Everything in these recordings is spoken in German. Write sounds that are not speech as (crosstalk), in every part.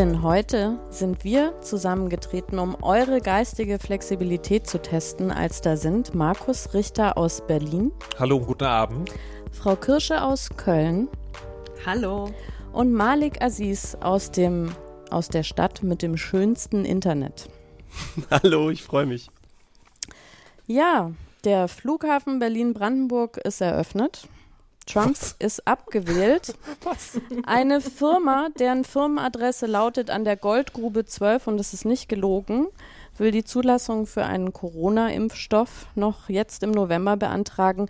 Denn heute sind wir zusammengetreten, um eure geistige Flexibilität zu testen, als da sind Markus Richter aus Berlin. Hallo, guten Abend. Frau Kirsche aus Köln. Hallo. Und Malik Aziz aus, dem, aus der Stadt mit dem schönsten Internet. (laughs) Hallo, ich freue mich. Ja, der Flughafen Berlin-Brandenburg ist eröffnet. Trump Was? ist abgewählt. (laughs) Was? Eine Firma, deren Firmenadresse lautet an der Goldgrube 12 und es ist nicht gelogen, will die Zulassung für einen Corona-Impfstoff noch jetzt im November beantragen.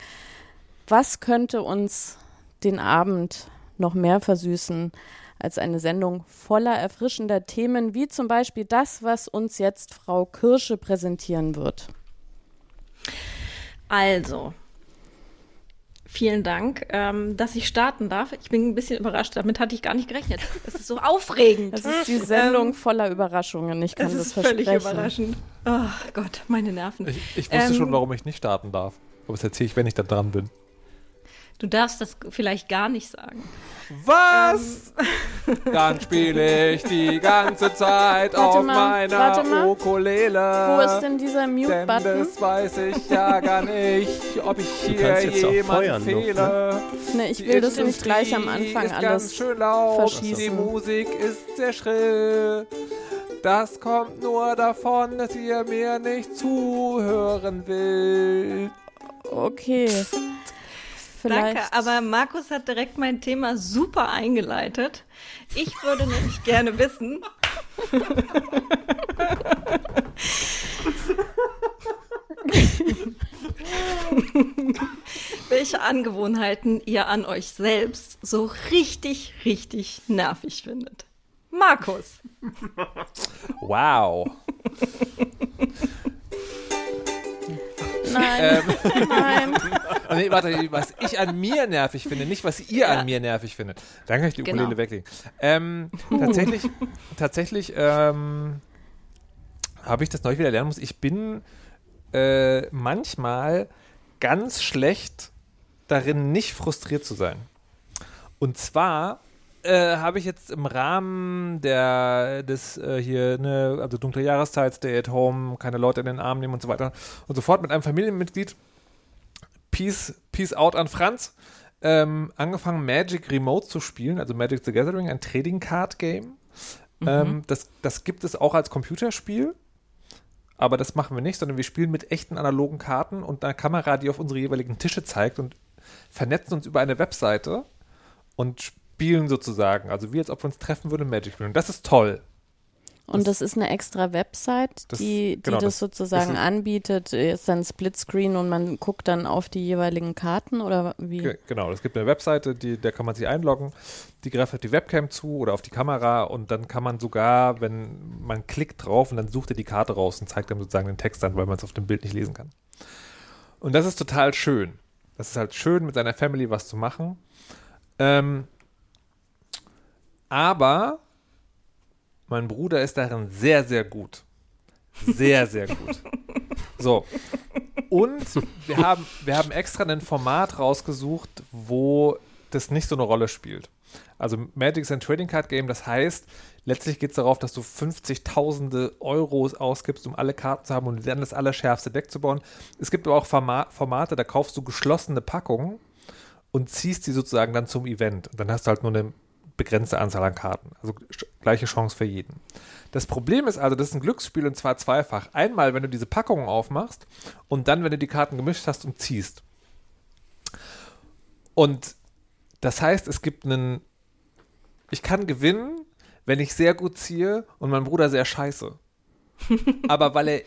Was könnte uns den Abend noch mehr versüßen als eine Sendung voller erfrischender Themen, wie zum Beispiel das, was uns jetzt Frau Kirsche präsentieren wird? Also, vielen Dank, ähm, dass ich starten darf. Ich bin ein bisschen überrascht, damit hatte ich gar nicht gerechnet. Das ist so aufregend. Das ist die Sendung ähm, voller Überraschungen, ich kann das, das versprechen. völlig überraschend. Oh Gott, meine Nerven. Ich, ich wusste ähm, schon, warum ich nicht starten darf. Aber das erzähle ich, wenn ich da dran bin. Du darfst das vielleicht gar nicht sagen. Was? Ähm. Dann spiele ich die ganze Zeit (laughs) warte auf mal, meiner Ukulele. Wo ist denn dieser Mute-Button? Das weiß ich ja gar nicht, ob ich hier jemanden fehle. Noch, ne? Nee, ich will die das nicht gleich am Anfang ist alles ganz schön laut. verschießen. Die Musik ist sehr schrill. Das kommt nur davon, dass ihr mir nicht zuhören will. Okay. Vielleicht. Danke, aber Markus hat direkt mein Thema super eingeleitet. Ich würde nämlich (laughs) gerne wissen. (laughs) welche Angewohnheiten ihr an euch selbst so richtig, richtig nervig findet. Markus. Wow. Nein. Ähm, Nein. (laughs) Nee, warte, was ich an mir nervig finde, nicht was ihr ja. an mir nervig findet. Dann kann ich die Ukulele genau. weglegen. Ähm, tatsächlich, (laughs) tatsächlich ähm, habe ich das neu wieder lernen muss. Ich bin äh, manchmal ganz schlecht darin, nicht frustriert zu sein. Und zwar äh, habe ich jetzt im Rahmen der des äh, hier ne also dunkle Jahreszeit, Stay at Home, keine Leute in den Arm nehmen und so weiter und sofort mit einem Familienmitglied Peace Peace out an Franz ähm, angefangen Magic Remote zu spielen, also Magic the Gathering, ein Trading Card Game. Mhm. Ähm, das das gibt es auch als Computerspiel. Aber das machen wir nicht, sondern wir spielen mit echten analogen Karten und einer Kamera, die auf unsere jeweiligen Tische zeigt und vernetzen uns über eine Webseite und spielen sozusagen. Also wie als ob wir uns treffen würden Magic spielen. Und das ist toll. Und das, das ist eine extra Website, das, die, die genau, das, das, sozusagen anbietet, ist dann Splitscreen und man guckt dann auf die jeweiligen Karten oder wie? Genau, es gibt eine Webseite, die, da kann man sich einloggen, die greift auf die Webcam zu oder auf die Kamera und dann kann man sogar, wenn man klickt drauf und dann sucht er die Karte raus und zeigt dann sozusagen den Text an, weil man es auf dem Bild nicht lesen kann. Und das ist total schön. Das ist halt schön, mit seiner Family was zu machen. Ähm, aber mein Bruder ist darin sehr, sehr gut. Sehr, sehr gut. (laughs) So. Und wir haben, wir haben extra ein Format rausgesucht, wo das nicht so eine Rolle spielt. Also Magic ist ein Trading Card Game, das heißt, letztlich geht es darauf, dass du 50.000 Euros ausgibst, um alle Karten zu haben und dann das allerschärfste Deck zu bauen. Es gibt aber auch Formate, da kaufst du geschlossene Packungen und ziehst die sozusagen dann zum Event. Und dann hast du halt nur eine begrenzte Anzahl an Karten. Also gleiche Chance für jeden. Das Problem ist also, das ist ein Glücksspiel und zwar zweifach. Einmal, wenn du diese Packungen aufmachst und dann, wenn du die Karten gemischt hast und ziehst. Und das heißt, es gibt einen. Ich kann gewinnen, wenn ich sehr gut ziehe und mein Bruder sehr scheiße. (laughs) Aber weil er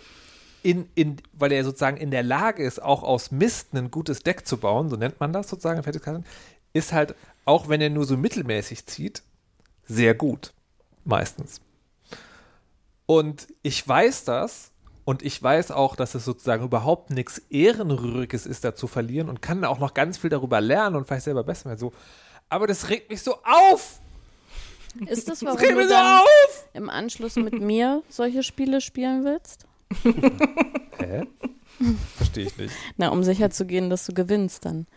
in, in, weil er sozusagen in der Lage ist, auch aus Mist ein gutes Deck zu bauen, so nennt man das sozusagen ist halt auch wenn er nur so mittelmäßig zieht, sehr gut. Meistens. Und ich weiß das Und ich weiß auch, dass es sozusagen überhaupt nichts Ehrenrühriges ist, da zu verlieren und kann auch noch ganz viel darüber lernen und vielleicht selber besser werden. So. Aber das regt mich so auf! Ist das, Das warum regt du mich so dann auf! im Anschluss mit mir solche Spiele spielen willst? (laughs) Hä? Verstehe ich nicht. Na, um sicher zu gehen, dass du gewinnst dann.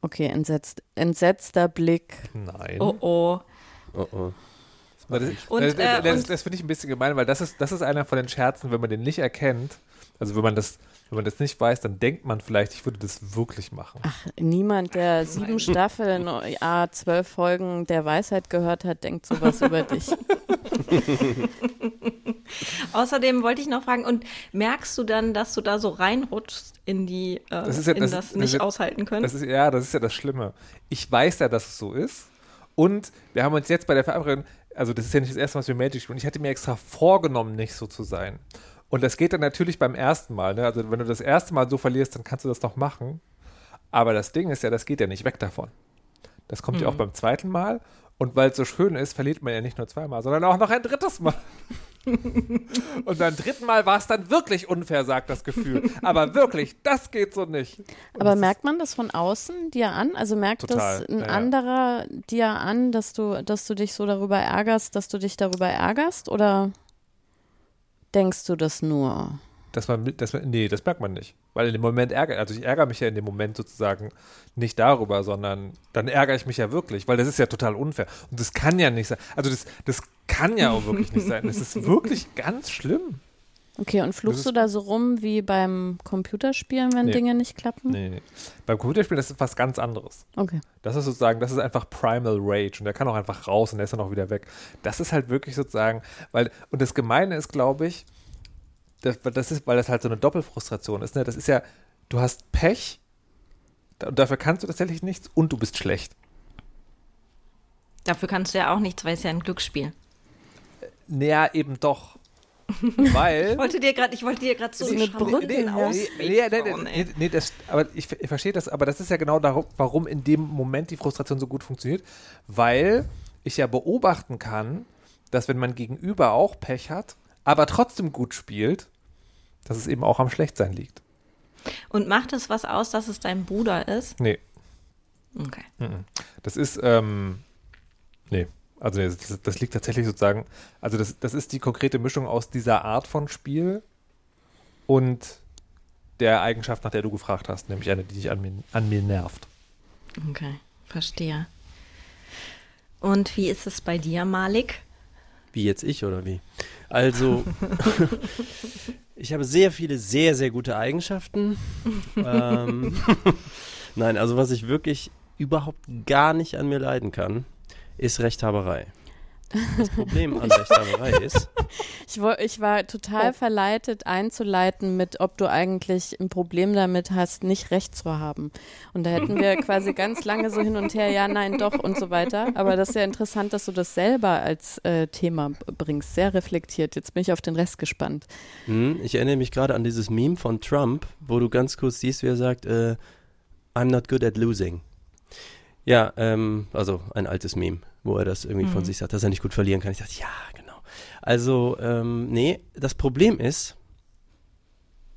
Okay, entsetzt, entsetzter Blick. Nein. Oh oh. Oh, oh. Das, Und, das, äh, das, und- das finde ich ein bisschen gemein, weil das ist, das ist einer von den Scherzen, wenn man den nicht erkennt. Also wenn man das, wenn man das nicht weiß, dann denkt man vielleicht, ich würde das wirklich machen. Ach, niemand, der sieben Staffeln, a zwölf Folgen der Weisheit gehört hat, denkt sowas über dich. (laughs) (laughs) (laughs) Außerdem wollte ich noch fragen, und merkst du dann, dass du da so reinrutschst in die, äh, Das ist ja- in das- das, das nicht ist- aushalten können? Das ist, ja, das ist ja das Schlimme. Ich weiß ja, dass es so ist. Und wir haben uns jetzt bei der Verabredung, also das ist ja nicht das erste Mal, dass wir Magic spielen. Ich hatte mir extra vorgenommen, nicht so zu sein. Und das geht dann natürlich beim ersten Mal. Ne? Also wenn du das erste Mal so verlierst, dann kannst du das noch machen. Aber das Ding ist ja, das geht ja nicht weg davon. Das kommt ja auch beim zweiten Mal. Und weil es so schön ist, verliert man ja nicht nur zweimal, sondern auch noch ein drittes Mal. Und beim dritten Mal war es dann wirklich unfair, sagt das Gefühl. Aber wirklich, das geht so nicht. Und Aber merkt man das von außen dir an? Also merkt Total, das ein ja. anderer dir an, dass du, dass du dich so darüber ärgerst, dass du dich darüber ärgerst? Oder denkst du das nur? Dass man, dass man, nee, das merkt man nicht. Weil in dem Moment ärgert, also ich ärgere mich ja in dem Moment sozusagen nicht darüber, sondern dann ärgere ich mich ja wirklich, weil das ist ja total unfair. Und das kann ja nicht sein. Also das, das kann ja auch wirklich nicht sein. Das ist (laughs) wirklich ganz schlimm. Okay, und ist- du da so rum wie beim Computerspielen, wenn Nee. Dinge nicht klappen? Nee, nee. Beim Computerspielen das ist was ganz anderes. Okay. Das ist sozusagen, das ist einfach Primal Rage und der kann auch einfach raus und der ist dann auch wieder weg. Das ist halt wirklich sozusagen, weil, und das Gemeine ist, glaube ich, das, das ist, weil das halt so eine Doppelfrustration ist, ne? Das ist ja, du hast Pech und dafür kannst du tatsächlich nichts und du bist schlecht. Dafür kannst du ja auch nichts, weil es ja ein Glücksspiel. Naja, eben doch. (laughs) Weil. Ich wollte dir gerade, ich wollte dir gerade so eine Brücke, Nee, nee, nee, nee, das, aber ich, ich verstehe das, aber das ist ja genau darum, warum in dem Moment die Frustration so gut funktioniert, weil ich ja beobachten kann, dass wenn man gegenüber auch Pech hat, aber trotzdem gut spielt, dass es eben auch am Schlechtsein liegt. Und macht es was aus, dass es dein Bruder ist? Nee, Okay. das ist, ähm, nee, also das, das liegt tatsächlich sozusagen, also das, das ist die konkrete Mischung aus dieser Art von Spiel und der Eigenschaft, nach der du gefragt hast, nämlich eine, die dich an mir, an mir nervt. Okay, verstehe. Und wie ist es bei dir, Malik? Wie jetzt ich oder wie? Also, (laughs) ich habe sehr viele sehr, sehr gute Eigenschaften. ähm, (laughs) Nein, also was ich wirklich überhaupt gar nicht an mir leiden kann, ist Rechthaberei. Das Problem an Rechthaberei (laughs) ist, Ich, ich war total verleitet einzuleiten mit, ob du eigentlich ein Problem damit hast, nicht recht zu haben. Und da hätten wir quasi (laughs) ganz lange so hin und her, ja, nein, doch und so weiter. Aber das ist ja interessant, dass du das selber als äh, Thema bringst, sehr reflektiert. Jetzt bin ich auf den Rest gespannt. hm, ich erinnere mich gerade an dieses Meme von Trump, wo du ganz kurz siehst, wie er sagt, äh, I'm not good at losing. Ja, ähm, also ein altes Meme, wo er das irgendwie von Mhm. sich sagt, dass er nicht gut verlieren kann. Ich dachte, ja, genau. Also, ähm, nee, das Problem ist,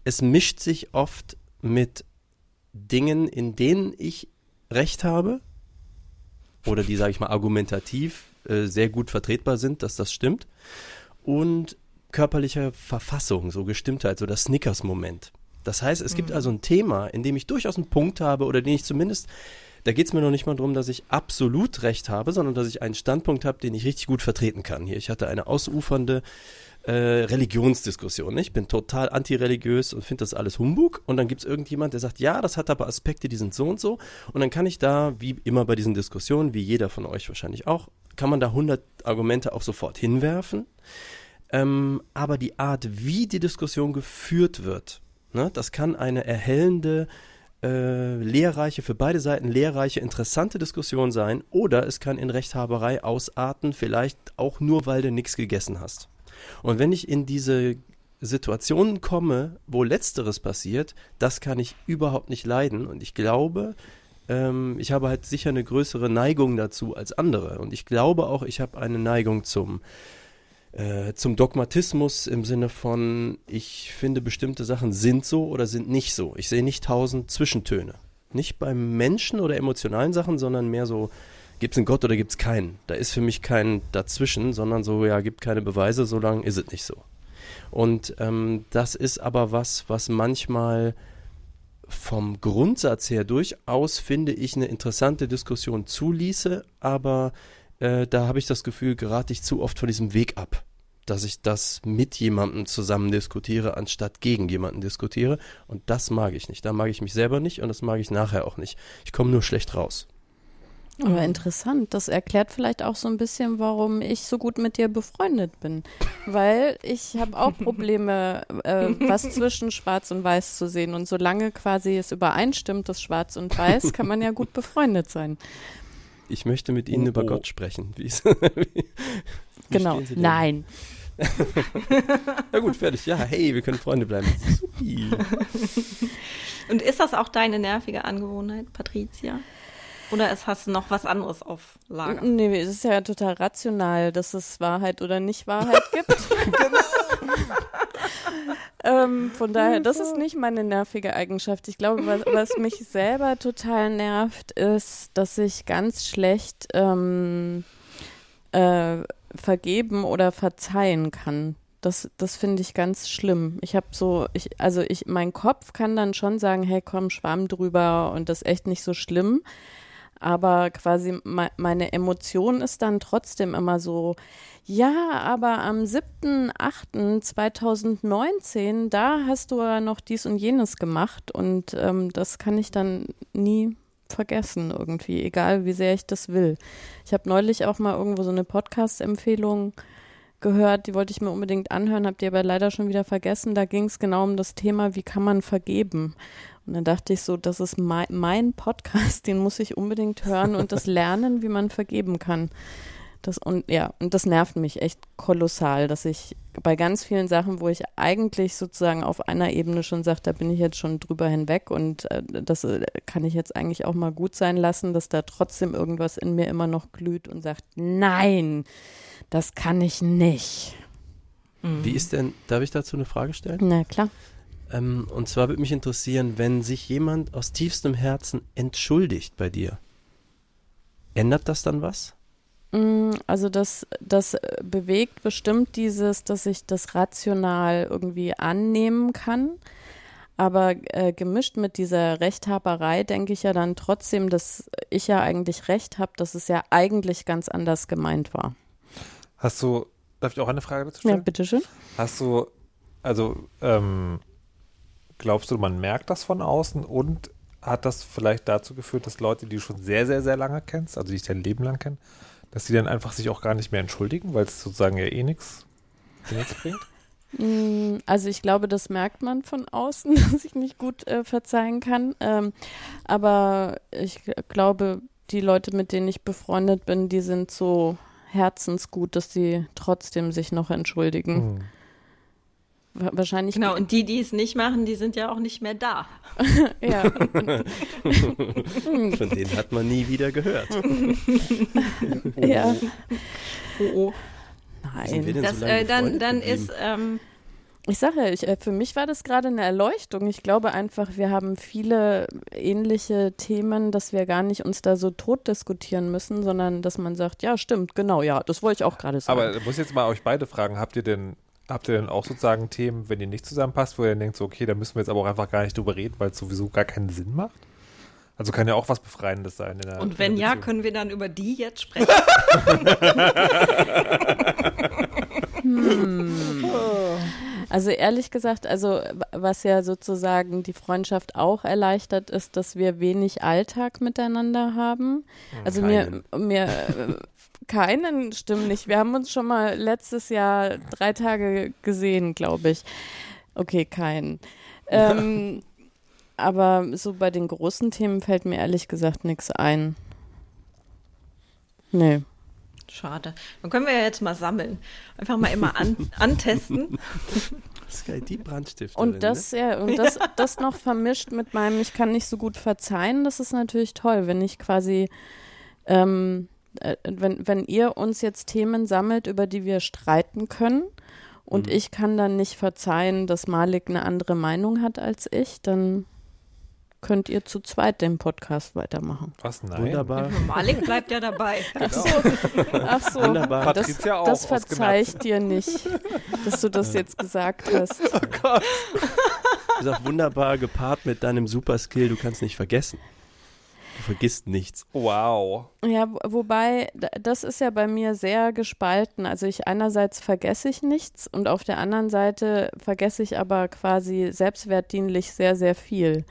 es mischt sich oft mit Dingen, in denen ich Recht habe oder die, sage ich mal, argumentativ äh, sehr gut vertretbar sind, dass das stimmt und körperlicher Verfassung, so Gestimmtheit, so das Snickers-Moment. Das heißt, es gibt also ein Thema, in dem ich durchaus einen Punkt habe oder den ich zumindest, da geht es mir noch nicht mal darum, dass ich absolut recht habe, sondern dass ich einen Standpunkt habe, den ich richtig gut vertreten kann. Hier, ich hatte eine ausufernde äh, Religionsdiskussion. Ich bin total antireligiös und finde das alles Humbug. Und dann gibt es irgendjemand, der sagt, ja, das hat aber Aspekte, die sind so und so. Und dann kann ich da, wie immer bei diesen Diskussionen, wie jeder von euch wahrscheinlich auch, kann man da 100 Argumente auch sofort hinwerfen. Ähm, aber die Art, wie die Diskussion geführt wird, ne, das kann eine erhellende, äh, lehrreiche, für beide Seiten lehrreiche, interessante Diskussion sein. Oder es kann in Rechthaberei ausarten, vielleicht auch nur, weil du nichts gegessen hast. Und wenn ich in diese Situationen komme, wo letzteres passiert, das kann ich überhaupt nicht leiden. Und ich glaube, ähm, ich habe halt sicher eine größere Neigung dazu als andere. Und ich glaube auch, ich habe eine Neigung zum äh, zum Dogmatismus im Sinne von, ich finde bestimmte Sachen sind so oder sind nicht so. Ich sehe nicht tausend Zwischentöne. Nicht beim Menschen oder emotionalen Sachen, sondern mehr so, gibt es einen Gott oder gibt es keinen? Da ist für mich kein dazwischen, sondern so, ja, gibt keine Beweise, solange ist es nicht so. Und ähm, das ist aber was, was manchmal vom Grundsatz her durchaus, finde ich, eine interessante Diskussion zuließe, aber äh, da habe ich das Gefühl, gerate ich zu oft von diesem Weg ab, dass ich das mit jemandem zusammen diskutiere, anstatt gegen jemanden diskutiere. Und das mag ich nicht. Da mag ich mich selber nicht und das mag ich nachher auch nicht. Ich komme nur schlecht raus. Aber interessant. Das erklärt vielleicht auch so ein bisschen, warum ich so gut mit dir befreundet bin. Weil ich habe auch (laughs) Probleme, äh, was zwischen Schwarz und Weiß zu sehen. Und solange quasi es übereinstimmt, das Schwarz und Weiß, kann man ja gut befreundet sein. Ich möchte mit Ihnen oh, über oh. Gott sprechen. (laughs) Wie ist, wie, genau. Nein. (laughs) Na gut, fertig. Ja, hey, wir können Freunde bleiben. (laughs) Und ist das auch deine nervige Angewohnheit, Patricia? Oder es hast du noch was anderes auf Lager? Nee, es ist ja total rational, dass es Wahrheit oder nicht Wahrheit gibt. genau. Ähm, von daher, das ist nicht meine nervige Eigenschaft. Ich glaube, was, was mich selber total nervt, ist, dass ich ganz schlecht ähm, äh, vergeben oder verzeihen kann. Das, das finde ich ganz schlimm. Ich habe so, ich, also ich, mein Kopf kann dann schon sagen, hey, komm, schwamm drüber und das ist echt nicht so schlimm aber quasi me meine Emotion ist dann trotzdem immer so, ja, aber am 7.8.2019, da hast du ja noch dies und jenes gemacht und ähm, das kann ich dann nie vergessen irgendwie, egal wie sehr ich das will. Ich habe neulich auch mal irgendwo so eine Podcast-Empfehlung gehört, die wollte ich mir unbedingt anhören, habe die aber leider schon wieder vergessen. Da ging es genau um das Thema, wie kann man vergeben. Und dann dachte ich so, das ist mein, mein Podcast, den muss ich unbedingt hören und das (laughs) lernen, wie man vergeben kann. Das, und ja, und das nervt mich echt kolossal, dass ich bei ganz vielen Sachen, wo ich eigentlich sozusagen auf einer Ebene schon sage, da bin ich jetzt schon drüber hinweg und äh, das äh, kann ich jetzt eigentlich auch mal gut sein lassen, dass da trotzdem irgendwas in mir immer noch glüht und sagt, nein, das kann ich nicht. Wie ist denn, darf ich dazu eine Frage stellen? Na klar. Ähm, und zwar würde mich interessieren, wenn sich jemand aus tiefstem Herzen entschuldigt bei dir, ändert das dann was? Mm, also das, das bewegt bestimmt dieses, dass ich das rational irgendwie annehmen kann. Aber äh, gemischt mit dieser Rechthaberei denke ich ja dann trotzdem, dass ich ja eigentlich recht habe, dass es ja eigentlich ganz anders gemeint war. Hast du, darf ich auch eine Frage dazu stellen? Ja, bitteschön. Hast du, also ähm, Glaubst du, man merkt das von außen und hat das vielleicht dazu geführt, dass Leute, die du schon sehr, sehr, sehr lange kennst, also die dich dein Leben lang kennen, dass die dann einfach sich auch gar nicht mehr entschuldigen, weil es sozusagen ja eh nichts bringt? (laughs) Mm, also ich glaube, das merkt man von außen, (laughs) dass ich nicht gut äh, verzeihen kann. Ähm, aber ich glaube, die Leute, mit denen ich befreundet bin, die sind so herzensgut, dass sie trotzdem sich noch entschuldigen. Mhm. Wahrscheinlich. Genau, und die, die es nicht machen, die sind ja auch nicht mehr da. (laughs) ja. Von denen hat man nie wieder gehört. (laughs) ja. Oh, oh. Nein. Das, so äh, dann, dann ist. Ähm, ich sage ja, ich, äh, für mich war das gerade eine Erleuchtung. Ich glaube einfach, wir haben viele ähnliche Themen, dass wir gar nicht uns da so tot diskutieren müssen, sondern dass man sagt, ja, stimmt, genau, ja, das wollte ich auch gerade sagen. Aber ich muss jetzt mal euch beide fragen, habt ihr denn Habt ihr denn auch sozusagen Themen, wenn ihr nicht zusammenpasst, wo ihr denkt, so, okay, da müssen wir jetzt aber auch einfach gar nicht drüber reden, weil es sowieso gar keinen Sinn macht? Also kann ja auch was Befreiendes sein. Der, Und wenn ja, können wir dann über die jetzt sprechen? (laughs) hm. Also ehrlich gesagt, also was ja sozusagen die Freundschaft auch erleichtert, ist, dass wir wenig Alltag miteinander haben. Also Keinen. mir, mir (laughs) keinen, stimmt nicht. Wir haben uns schon mal letztes Jahr drei Tage gesehen, glaube ich. Okay, keinen. Ähm, (laughs) aber so bei den großen Themen fällt mir ehrlich gesagt nichts ein. Nee. Schade. Dann können wir ja jetzt mal sammeln. Einfach mal immer an, (laughs) antesten. Sky die Brandstifterin. Und das, ne? ja, und das, (laughs) das noch vermischt mit meinem, ich kann nicht so gut verzeihen, das ist natürlich toll, wenn ich quasi ähm, äh, wenn, wenn ihr uns jetzt Themen sammelt, über die wir streiten können und Mhm. ich kann dann nicht verzeihen, dass Malik eine andere Meinung hat als ich, dann könnt ihr zu zweit den Podcast weitermachen. Was? Nein. Wunderbar. Malik bleibt ja dabei. (laughs) Ach so, ach so. Wunderbar. Das, Patricia auch das aus verzeih ich dir nicht, dass du das jetzt gesagt hast. (laughs) Ist auch wunderbar gepaart mit deinem Superskill. Du kannst nicht vergessen. Du vergisst nichts. Wow. Ja, wo- wobei, das ist ja bei mir sehr gespalten. Also ich einerseits vergesse ich nichts und auf der anderen Seite vergesse ich aber quasi selbstwertdienlich sehr, sehr viel.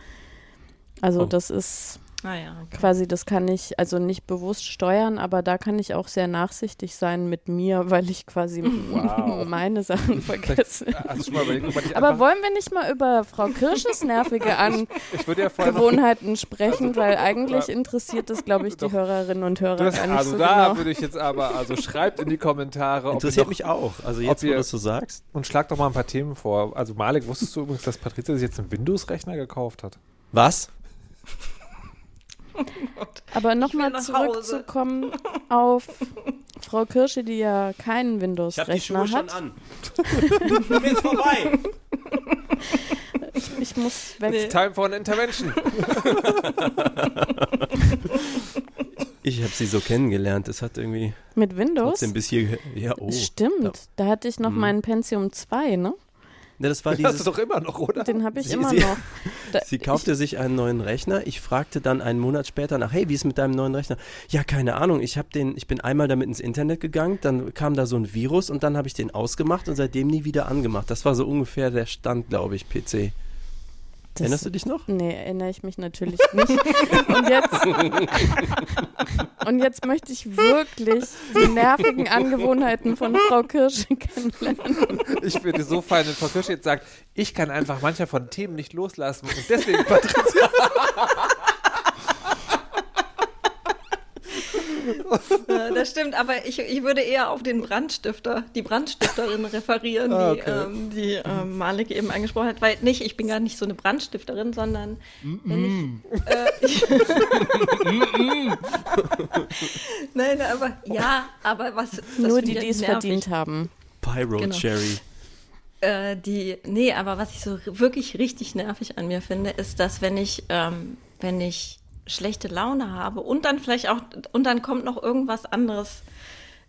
Also Oh. das ist Naja, okay. quasi, das kann ich also nicht bewusst steuern, aber da kann ich auch sehr nachsichtig sein mit mir, (laughs) weil ich quasi (laughs) Wow. meine Sachen vergesse. Mal überlegt, Aber wollen wir nicht mal über Frau Kirsches nervige (laughs) ich würde ja Angewohnheiten sprechen, weil eigentlich interessiert das, glaube ich, die Doch. Hörerinnen und Hörer das, gar nicht also so da genau. würde ich jetzt aber, also schreibt in die Kommentare ob ihr Interessiert mich auch. Also jetzt, wo du das so sagst. und schlag doch mal ein paar Themen vor. Also Malik, wusstest du übrigens, dass Patricia sich jetzt einen Windows-Rechner gekauft hat? Was? (laughs) Aber nochmal zurückzukommen auf (laughs) Frau Kirsche, die ja keinen Windows-Rechner hat. an. (laughs) Mir ist vorbei. Ich muss weg. Nee. Time for an Intervention. Ich habe sie so kennengelernt. Es hat irgendwie Mit Windows? trotzdem bis hier. Ja, oh. Stimmt. Ja. Da hatte ich noch Mhm. meinen Pentium 2, ne? Ne, das war Das hast du dieses. doch immer noch, oder? Den habe ich Sie- immer sie- noch. (laughs) Da, Sie kaufte sich einen neuen Rechner. Ich fragte dann einen Monat später nach, hey, wie ist mit deinem neuen Rechner? Ja, keine Ahnung. Ich habe den, ich bin einmal damit ins Internet gegangen, dann kam da so ein Virus und dann habe ich den ausgemacht und seitdem nie wieder angemacht. Das war so ungefähr der Stand, glaube ich, PC. Das, Erinnerst du dich noch? Nee, erinnere ich mich natürlich nicht. (laughs) Und jetzt, und jetzt möchte ich wirklich die nervigen Angewohnheiten von Frau Kirsche kennenlernen. Ich würde so feiern, wenn Frau Kirsch jetzt sagt, ich kann einfach mancher von Themen nicht loslassen und deswegen Patricia. (laughs) Das stimmt, aber ich, ich würde eher auf den Brandstifter, die Brandstifterin (laughs) referieren, Ah, die, okay. ähm, die ähm, Malik eben angesprochen hat, weil nicht, ich bin gar nicht so eine Brandstifterin, sondern wenn ich, äh, ich (laughs) Nein, aber ja, aber was das Nur die, ich die es verdient haben. Pyro Genau. Cherry. Äh, die, nee, aber was ich so wirklich richtig nervig an mir finde, ist, dass wenn ich, ähm, wenn ich schlechte Laune habe und dann vielleicht auch, und dann kommt noch irgendwas anderes,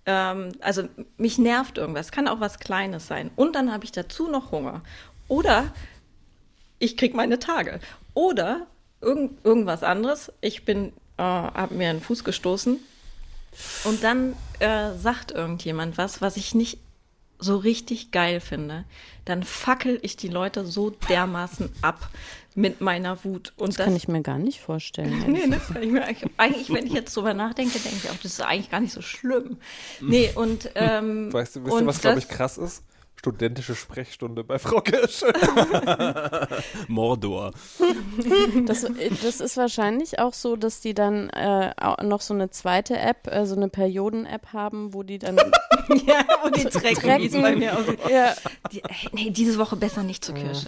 ähm, also mich nervt irgendwas, kann auch was Kleines sein. Und dann habe ich dazu noch Hunger. Oder ich krieg meine Tage. Oder irgend, irgendwas anderes, ich bin, äh, habe mir einen Fuß gestoßen und dann äh, sagt irgendjemand was, was ich nicht so richtig geil finde, dann fackel ich die Leute so dermaßen ab mit meiner Wut. Und Das kann ich mir gar nicht vorstellen. (laughs) Nee, das kann ich mir eigentlich, eigentlich, wenn ich jetzt drüber nachdenke, denke ich auch, das ist eigentlich gar nicht so schlimm. Nee, und ähm, Weißt du, wisst und ihr, was, glaube ich, das- krass ist? Studentische Sprechstunde bei Frau Kirsch. (laughs) Mordor. Das, das ist wahrscheinlich auch so, dass die dann äh, noch so eine zweite App, äh, so eine Perioden-App haben, wo die dann. (laughs) (laughs) Ja, und die Trecken, wie es bei mir aussieht. ja, Die, ey, nee, diese Woche besser nicht zur Kirche.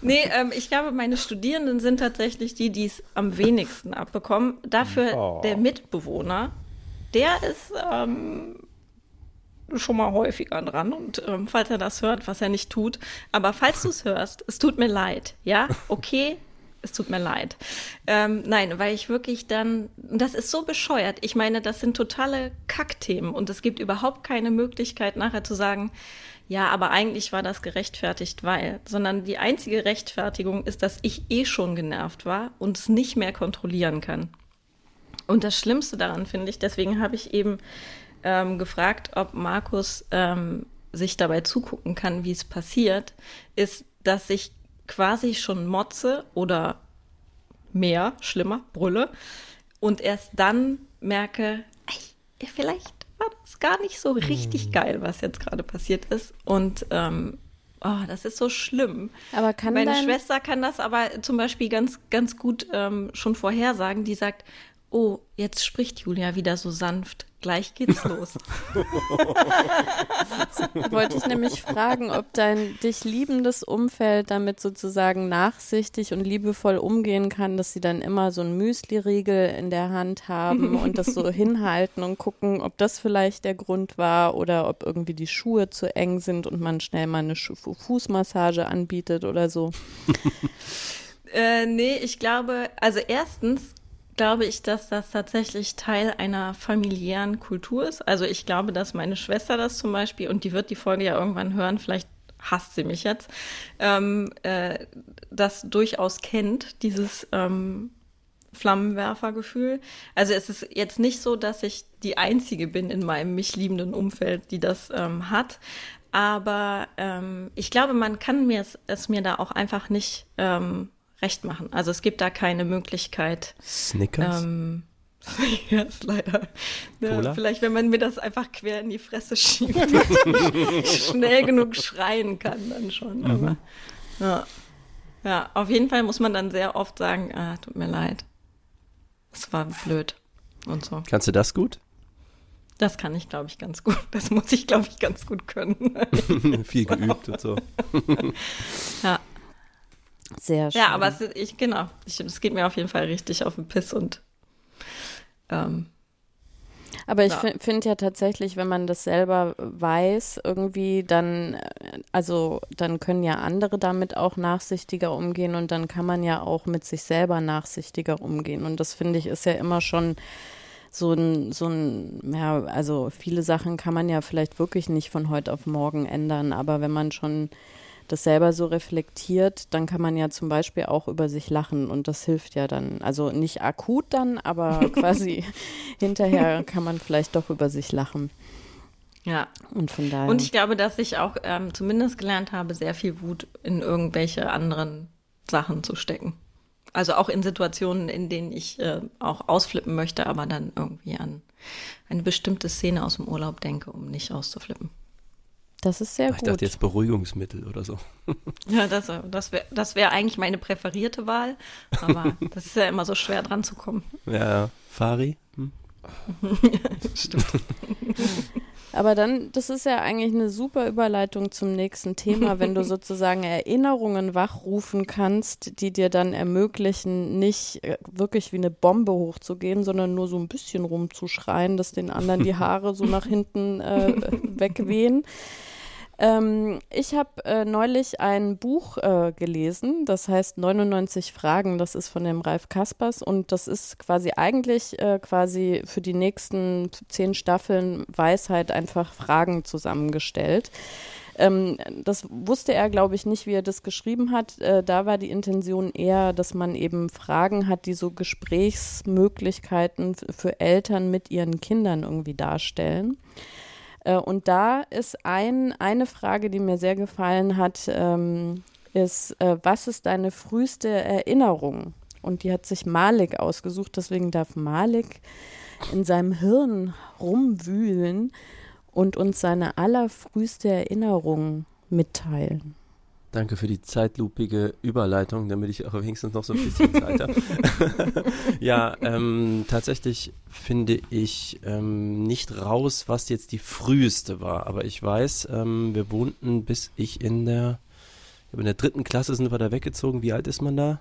Nee, ähm, ich glaube, meine Studierenden sind tatsächlich die, die es am wenigsten abbekommen. Dafür Oh. der Mitbewohner, der ist ähm, schon mal häufiger dran. Und ähm, falls er das hört, was er nicht tut, aber falls du es hörst, es tut mir leid. Ja, okay. (laughs) Es tut mir leid. Ähm, nein, weil ich wirklich dann, das ist so bescheuert. Ich meine, das sind totale Kackthemen und es gibt überhaupt keine Möglichkeit nachher zu sagen, ja, aber eigentlich war das gerechtfertigt, weil, sondern die einzige Rechtfertigung ist, dass ich eh schon genervt war und es nicht mehr kontrollieren kann. Und das Schlimmste daran finde ich, deswegen habe ich eben ähm, gefragt, ob Markus ähm, sich dabei zugucken kann, wie es passiert, ist, dass ich quasi schon motze oder mehr, schlimmer, brülle und erst dann merke, ey, vielleicht war das gar nicht so richtig geil, was jetzt gerade passiert ist. Und ähm, oh, das ist so schlimm. aber kann Meine dein, Schwester kann das aber zum Beispiel ganz, ganz gut ähm, schon vorhersagen. Die sagt, oh, jetzt spricht Julia wieder so sanft. Gleich geht's (laughs) los. (laughs) Wollte ich nämlich fragen, ob dein dich liebendes Umfeld damit sozusagen nachsichtig und liebevoll umgehen kann, dass sie dann immer so ein Müsli-Riegel in der Hand haben (laughs) und das so hinhalten und gucken, ob das vielleicht der Grund war oder ob irgendwie die Schuhe zu eng sind und man schnell mal eine Fußmassage anbietet oder so. äh, nee, ich glaube, also erstens glaube ich, dass das tatsächlich Teil einer familiären Kultur ist. Also ich glaube, dass meine Schwester das zum Beispiel, und die wird die Folge ja irgendwann hören, vielleicht hasst sie mich jetzt, ähm, äh, das durchaus kennt, dieses ähm, Flammenwerfergefühl. Also es ist jetzt nicht so, dass ich die Einzige bin in meinem mich liebenden Umfeld, die das ähm, hat. Aber ähm, ich glaube, man kann mir es, es mir da auch einfach nicht ähm, recht machen. Also es gibt da keine Möglichkeit. Snickers? Ähm, (laughs) Snickers, leider. Ja, vielleicht, wenn man mir das einfach quer in die Fresse schiebt, (laughs) dass ich schnell genug schreien kann, dann schon. Mhm. Aber, ja. ja, auf jeden Fall muss man dann sehr oft sagen, ah, tut mir leid. Es war blöd und so. Kannst du das gut? Das kann ich, glaube ich, ganz gut. Das muss ich, glaube ich, ganz gut können. (laughs) Viel geübt und so. ja. Sehr schön. Ja, aber es, ich, genau, es geht mir auf jeden Fall richtig auf den Piss und ähm, aber ich ja. finde ja tatsächlich, wenn man das selber weiß, irgendwie dann, also dann können ja andere damit auch nachsichtiger umgehen und dann kann man ja auch mit sich selber nachsichtiger umgehen. Und das finde ich ist ja immer schon so ein, so ein, ja, also viele Sachen kann man ja vielleicht wirklich nicht von heute auf morgen ändern, aber wenn man schon das selber so reflektiert, dann kann man ja zum Beispiel auch über sich lachen und das hilft ja dann. Also nicht akut dann, aber (laughs) quasi hinterher kann man vielleicht doch über sich lachen. Ja. Und von daher. Und ich glaube, dass ich auch ähm, zumindest gelernt habe, sehr viel Wut in irgendwelche anderen Sachen zu stecken. Also auch in Situationen, in denen ich äh, auch ausflippen möchte, aber dann irgendwie an eine bestimmte Szene aus dem Urlaub denke, um nicht auszuflippen. Das ist sehr ich gut. Ich dachte jetzt Beruhigungsmittel oder so. (laughs) Ja, das, das wäre das wär eigentlich meine präferierte Wahl, aber (laughs) das ist ja immer so schwer dran zu kommen. Ja, Fari? Hm? (laughs) Stimmt. Aber dann, das ist ja eigentlich eine super Überleitung zum nächsten Thema, wenn du sozusagen Erinnerungen wachrufen kannst, die dir dann ermöglichen, nicht äh, wirklich wie eine Bombe hochzugehen, sondern nur so ein bisschen rumzuschreien, dass den anderen die Haare so nach hinten äh, wegwehen. Ähm, ich habe äh, neulich ein Buch äh, gelesen, das heißt 99 Fragen, das ist von dem Ralf Kaspers und das ist quasi eigentlich äh, quasi für die nächsten zehn Staffeln Weisheit einfach Fragen zusammengestellt. Ähm, das wusste er, glaube ich, nicht, wie er das geschrieben hat. Äh, da war die Intention eher, dass man eben Fragen hat, die so Gesprächsmöglichkeiten für Eltern mit ihren Kindern irgendwie darstellen. Äh, und da ist ein, eine Frage, die mir sehr gefallen hat, ähm, ist, äh, was ist deine früheste Erinnerung? Und die hat sich Malik ausgesucht, deswegen darf Malik in seinem Hirn rumwühlen und uns seine allerfrühste Erinnerung mitteilen. Danke für die zeitlupige Überleitung, damit ich auch wenigstens noch so ein bisschen Zeit habe. (laughs) ja, ähm, tatsächlich finde ich ähm, nicht raus, was jetzt die früheste war. Aber ich weiß, ähm, wir wohnten bis ich in der, in der dritten Klasse sind wir da weggezogen. Wie alt ist man da?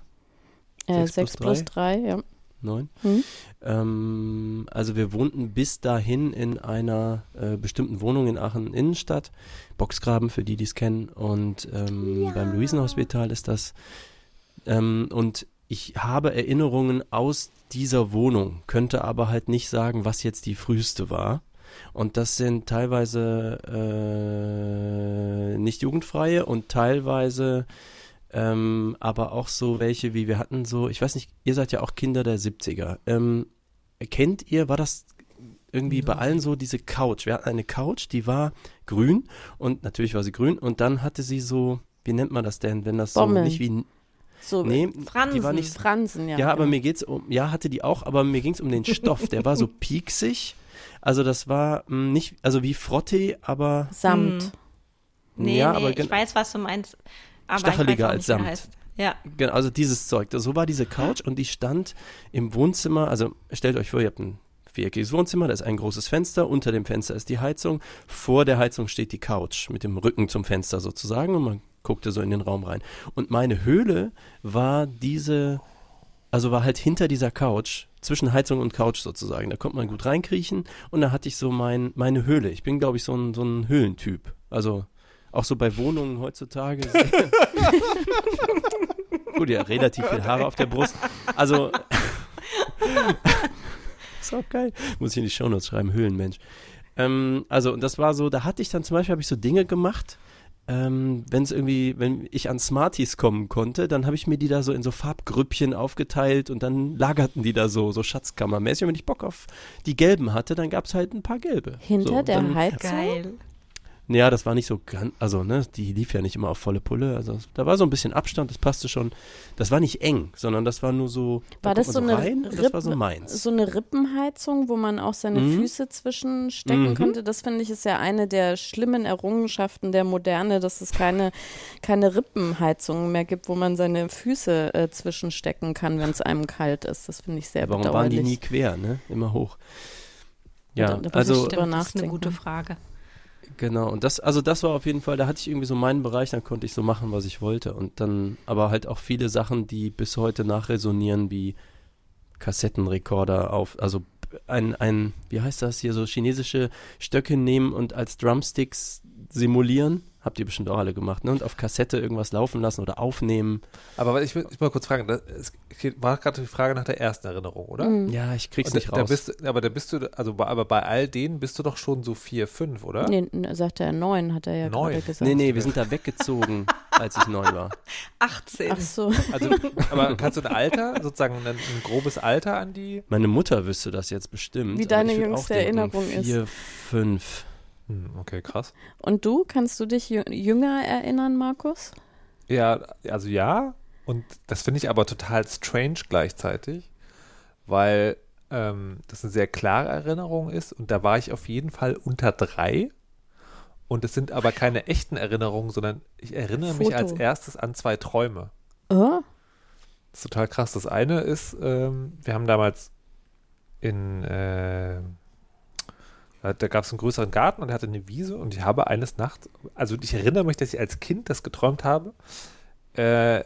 Äh, 6 plus 3, ja neun. Mhm. Ähm, also wir wohnten bis dahin in einer äh, bestimmten Wohnung in Aachen Innenstadt, Boxgraben für die, die es kennen. Und ähm, ja. beim Luisenhospital ist das. Ähm, und ich habe Erinnerungen aus dieser Wohnung, könnte aber halt nicht sagen, was jetzt die früheste war. Und das sind teilweise äh, nicht jugendfreie und teilweise ähm, aber auch so welche, wie wir hatten, so, ich weiß nicht, ihr seid ja auch Kinder der 70er. Ähm, kennt ihr, war das irgendwie bei allen so diese Couch? Wir hatten eine Couch, die war grün und natürlich war sie grün und dann hatte sie so, wie nennt man das denn, wenn das Bommeln. so nicht wie so nee, Fransen. Die war nicht, Fransen, ja. Ja, aber ja. mir geht's um, ja, hatte die auch, aber mir ging es um den Stoff. Der war so (laughs) pieksig. Also das war mh, mm, nicht, also wie Frotte, aber. Samt. Hm. Nee, ja, nee, aber ich weiß, was du meinst. Aber stacheliger als Samt. Ja. Genau, also dieses Zeug. So war diese Couch und die stand im Wohnzimmer. Also stellt euch vor, ihr habt ein viereckiges Wohnzimmer, da ist ein großes Fenster, unter dem Fenster ist die Heizung, vor der Heizung steht die Couch mit dem Rücken zum Fenster sozusagen und man guckte so in den Raum rein. Und meine Höhle war diese, also war halt hinter dieser Couch, zwischen Heizung und Couch sozusagen. Da konnte man gut reinkriechen und da hatte ich so mein, meine Höhle. Ich bin, glaube ich, so ein, so ein Höhlentyp. Also auch so bei Wohnungen heutzutage. (laughs) gut, ja, relativ viel Haare auf der Brust. Also (laughs) ist auch geil. Muss ich in die Shownotes schreiben, Höhlenmensch. Ähm, also, und das war so, da hatte ich dann zum Beispiel, habe ich so Dinge gemacht, ähm, wenn es irgendwie, wenn ich an Smarties kommen konnte, dann habe ich mir die da so in so Farbgrüppchen aufgeteilt und dann lagerten die da so, so Schatzkammermäßig. Und wenn ich Bock auf die gelben hatte, dann gab es halt ein paar gelbe. Hinter so, der Heizung? Geil. Ja, das war nicht so ganz, also ne, die lief ja nicht immer auf volle Pulle. Also da war so ein bisschen Abstand, das passte schon. Das war nicht eng, sondern das war nur so. War da das so man eine, rein und das war so meins. so eine Rippenheizung, wo man auch seine Mhm. Füße zwischenstecken Mhm. konnte? Das finde ich ist ja eine der schlimmen Errungenschaften der Moderne, dass es keine, keine Rippenheizung mehr gibt, wo man seine Füße äh, zwischenstecken kann, wenn es einem kalt ist. Das finde ich sehr Warum waren die bedauerlich. nie quer, ne? Immer hoch. Da- Ja, da muss also das ist eine gute Frage. Genau, und das, also das war auf jeden Fall, da hatte ich irgendwie so meinen Bereich, dann konnte ich so machen, was ich wollte. Und dann aber halt auch viele Sachen, die bis heute nachresonieren, wie Kassettenrekorder auf, also ein, ein, wie heißt das hier, so chinesische Stöcke nehmen und als Drumsticks simulieren. Habt ihr bestimmt auch alle gemacht, ne? Und auf Kassette irgendwas laufen lassen oder aufnehmen. Aber ich will, ich will mal kurz fragen, das, es geht- war gerade die Frage nach der ersten Erinnerung, oder? Mhm. Ja, ich krieg's Und nicht da, da raus. bist, aber da bist du, also bei, aber bei all denen bist du doch schon so vier, fünf, oder? Nee, sagte er neun, hat er ja Neun. gerade gesagt. nee, nee, wir sind da weggezogen, (laughs) als ich neun war. 18. Ach so. Also, aber kannst du ein Alter, sozusagen ein, ein grobes Alter an die? Meine Mutter wüsste das jetzt bestimmt. Wie deine jüngste denken, Erinnerung ist. Vier, fünf. Hm, okay, krass. Und du, kannst du dich jü- jünger erinnern, Markus? Ja, also ja. Und das finde ich aber total strange gleichzeitig, weil ähm, das eine sehr klare Erinnerung ist und da war ich auf jeden Fall unter drei. Und es sind aber keine echten Erinnerungen, sondern ich erinnere mich Foto. als erstes an zwei Träume. Oh, Das ist total krass. Das eine ist, ähm, wir haben damals in, äh, da da gab es einen größeren Garten und er hatte eine Wiese und ich habe eines Nachts, also ich erinnere mich, dass ich als Kind das geträumt habe, äh,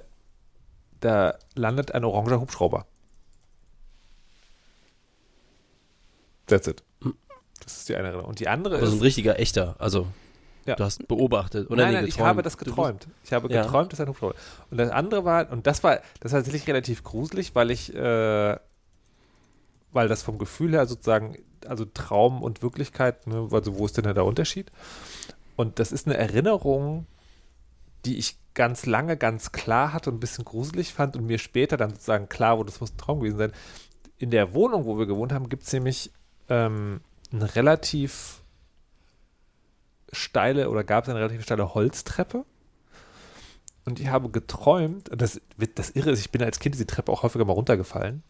da landet ein oranger Hubschrauber. That's it. Das ist die eine Erinnerung. Und die andere Also ein ist, richtiger, echter. Also, Ja. du hast beobachtet oder nein, nein, ich geträumt. habe das geträumt. Ich habe Ja. geträumt, dass ein Hubschrauber. Und das andere war, und das war, das war tatsächlich relativ gruselig, weil ich, äh, weil das vom Gefühl her sozusagen, also Traum und Wirklichkeit, ne, also wo ist denn der Unterschied? Und das ist eine Erinnerung, die ich ganz lange ganz klar hatte und ein bisschen gruselig fand und mir später dann sozusagen klar wurde, das muss ein Traum gewesen sein. In der Wohnung, wo wir gewohnt haben, gibt es nämlich ähm, eine relativ steile oder gab es eine relativ steile Holztreppe. Und ich habe geträumt, das, das Irre ist, ich bin als Kind diese Treppe auch häufiger mal runtergefallen.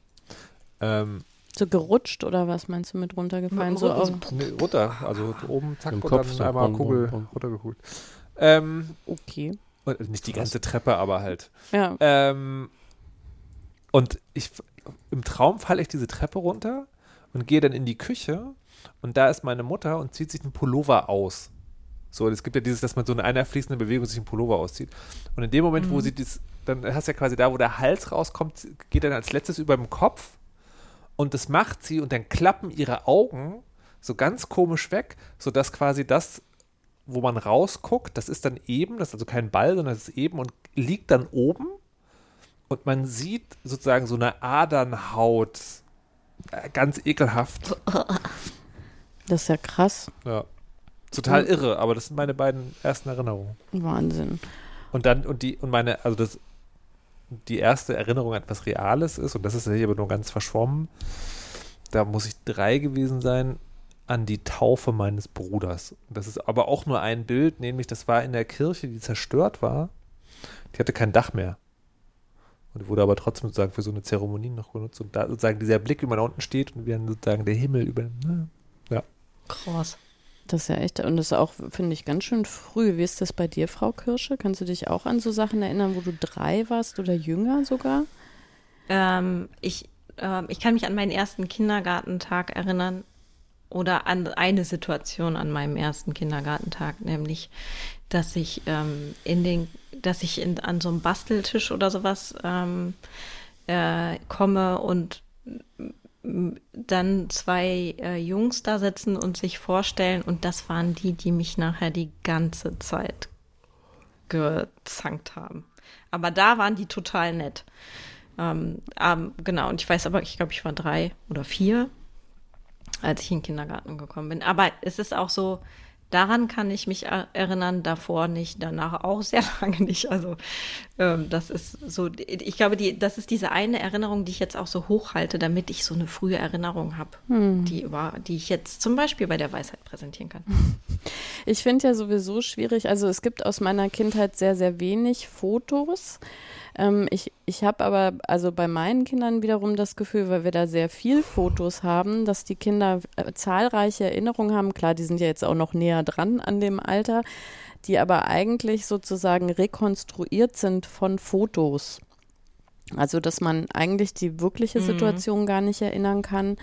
Ähm, so gerutscht oder was meinst du mit runtergefallen? So auf, nee, runter, also oben, zack, Im und Kopf dann so, einmal bom, Kugel bom, bom. runtergekugelt. Ähm, okay. und nicht die ganze Treppe, aber halt. Ja. Ähm, und ich im Traum falle ich diese Treppe runter und gehe dann in die Küche und da ist meine Mutter und zieht sich einen Pullover aus. So, es gibt ja dieses, dass man so in einer fließenden Bewegung sich einen Pullover auszieht. Und in dem Moment, wo sie das, dann hast du ja quasi da, wo der Hals rauskommt, geht dann als letztes über dem Kopf und das macht sie und dann klappen ihre Augen so ganz komisch weg, sodass quasi das, wo man rausguckt, das ist dann eben, das ist also kein Ball, sondern das ist eben und liegt dann oben und man sieht sozusagen so eine Adernhaut, äh, ganz ekelhaft. (laughs) Das ist ja krass. Ja. Total irre, aber das sind meine beiden ersten Erinnerungen. Wahnsinn. Und dann, und die, und meine, also das, die erste Erinnerung an etwas Reales ist, und das ist hier aber nur ganz verschwommen, da muss ich drei gewesen sein, an die Taufe meines Bruders. Das ist aber auch nur ein Bild, nämlich das war in der Kirche, die zerstört war. Die hatte kein Dach mehr. Und wurde aber trotzdem sozusagen für so eine Zeremonie noch genutzt. Und da sozusagen dieser Blick, wie man da unten steht und wie dann sozusagen der Himmel über. Ne? Krass. Das ist ja echt, und das ist auch, finde ich, ganz schön früh. Wie ist das bei dir, Frau Kirsche? Kannst du dich auch an so Sachen erinnern, wo du drei warst oder jünger sogar? Ähm, ich äh, ich kann mich an meinen ersten Kindergartentag erinnern oder an eine Situation an meinem ersten Kindergartentag, nämlich, dass ich ähm, in den, dass ich in, an so einem Basteltisch oder sowas ähm, äh, komme und dann zwei äh, Jungs da sitzen und sich vorstellen und das waren die, die mich nachher die ganze Zeit gezankt haben. Aber da waren die total nett. Ähm, ähm, genau, und ich weiß aber, ich glaube, ich war drei oder vier, als ich in den Kindergarten gekommen bin. Aber es ist auch so, daran kann ich mich erinnern, davor nicht, danach auch sehr (laughs) lange nicht. Also ähm, das ist so, ich glaube, die, das ist diese eine Erinnerung, die ich jetzt auch so hochhalte, damit ich so eine frühe Erinnerung habe, hm. die, die ich jetzt zum Beispiel bei der Weisheit präsentieren kann. (laughs) Ich finde ja sowieso schwierig, also es gibt aus meiner Kindheit sehr, sehr wenig Fotos. Ähm, ich ich habe aber also bei meinen Kindern wiederum das Gefühl, weil wir da sehr viel Fotos haben, dass die Kinder äh, zahlreiche Erinnerungen haben. Klar, die sind ja jetzt auch noch näher dran an dem Alter, die aber eigentlich sozusagen rekonstruiert sind von Fotos. Also, dass man eigentlich die wirkliche mhm. Situation mhm. gar nicht erinnern kann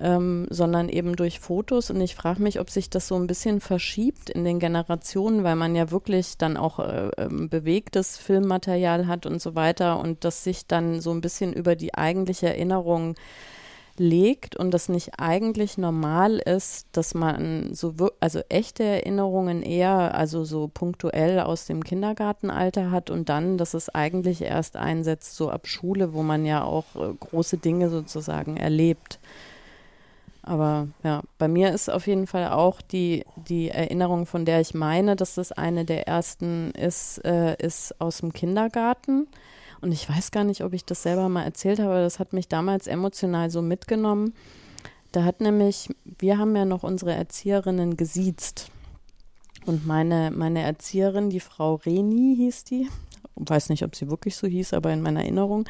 ähm, sondern eben durch Fotos. Und ich frage mich, ob sich das so ein bisschen verschiebt in den Generationen, weil man ja wirklich dann auch äh, ähm, bewegtes Filmmaterial hat und so weiter und das sich dann so ein bisschen über die eigentliche Erinnerung legt und das nicht eigentlich normal ist, dass man so also echte Erinnerungen eher also so punktuell aus dem Kindergartenalter hat und dann, dass es eigentlich erst einsetzt so ab Schule, wo man ja auch äh, große Dinge sozusagen erlebt. Aber ja, bei mir ist auf jeden Fall auch die, die Erinnerung, von der ich meine, dass das eine der ersten ist, äh, ist aus dem Kindergarten. Und ich weiß gar nicht, ob ich das selber mal erzählt habe, das hat mich damals emotional so mitgenommen. Da hat nämlich, wir haben ja noch unsere Erzieherinnen gesiezt. Und meine, meine Erzieherin, die Frau Reni hieß die, weiß nicht, ob sie wirklich so hieß, aber in meiner Erinnerung,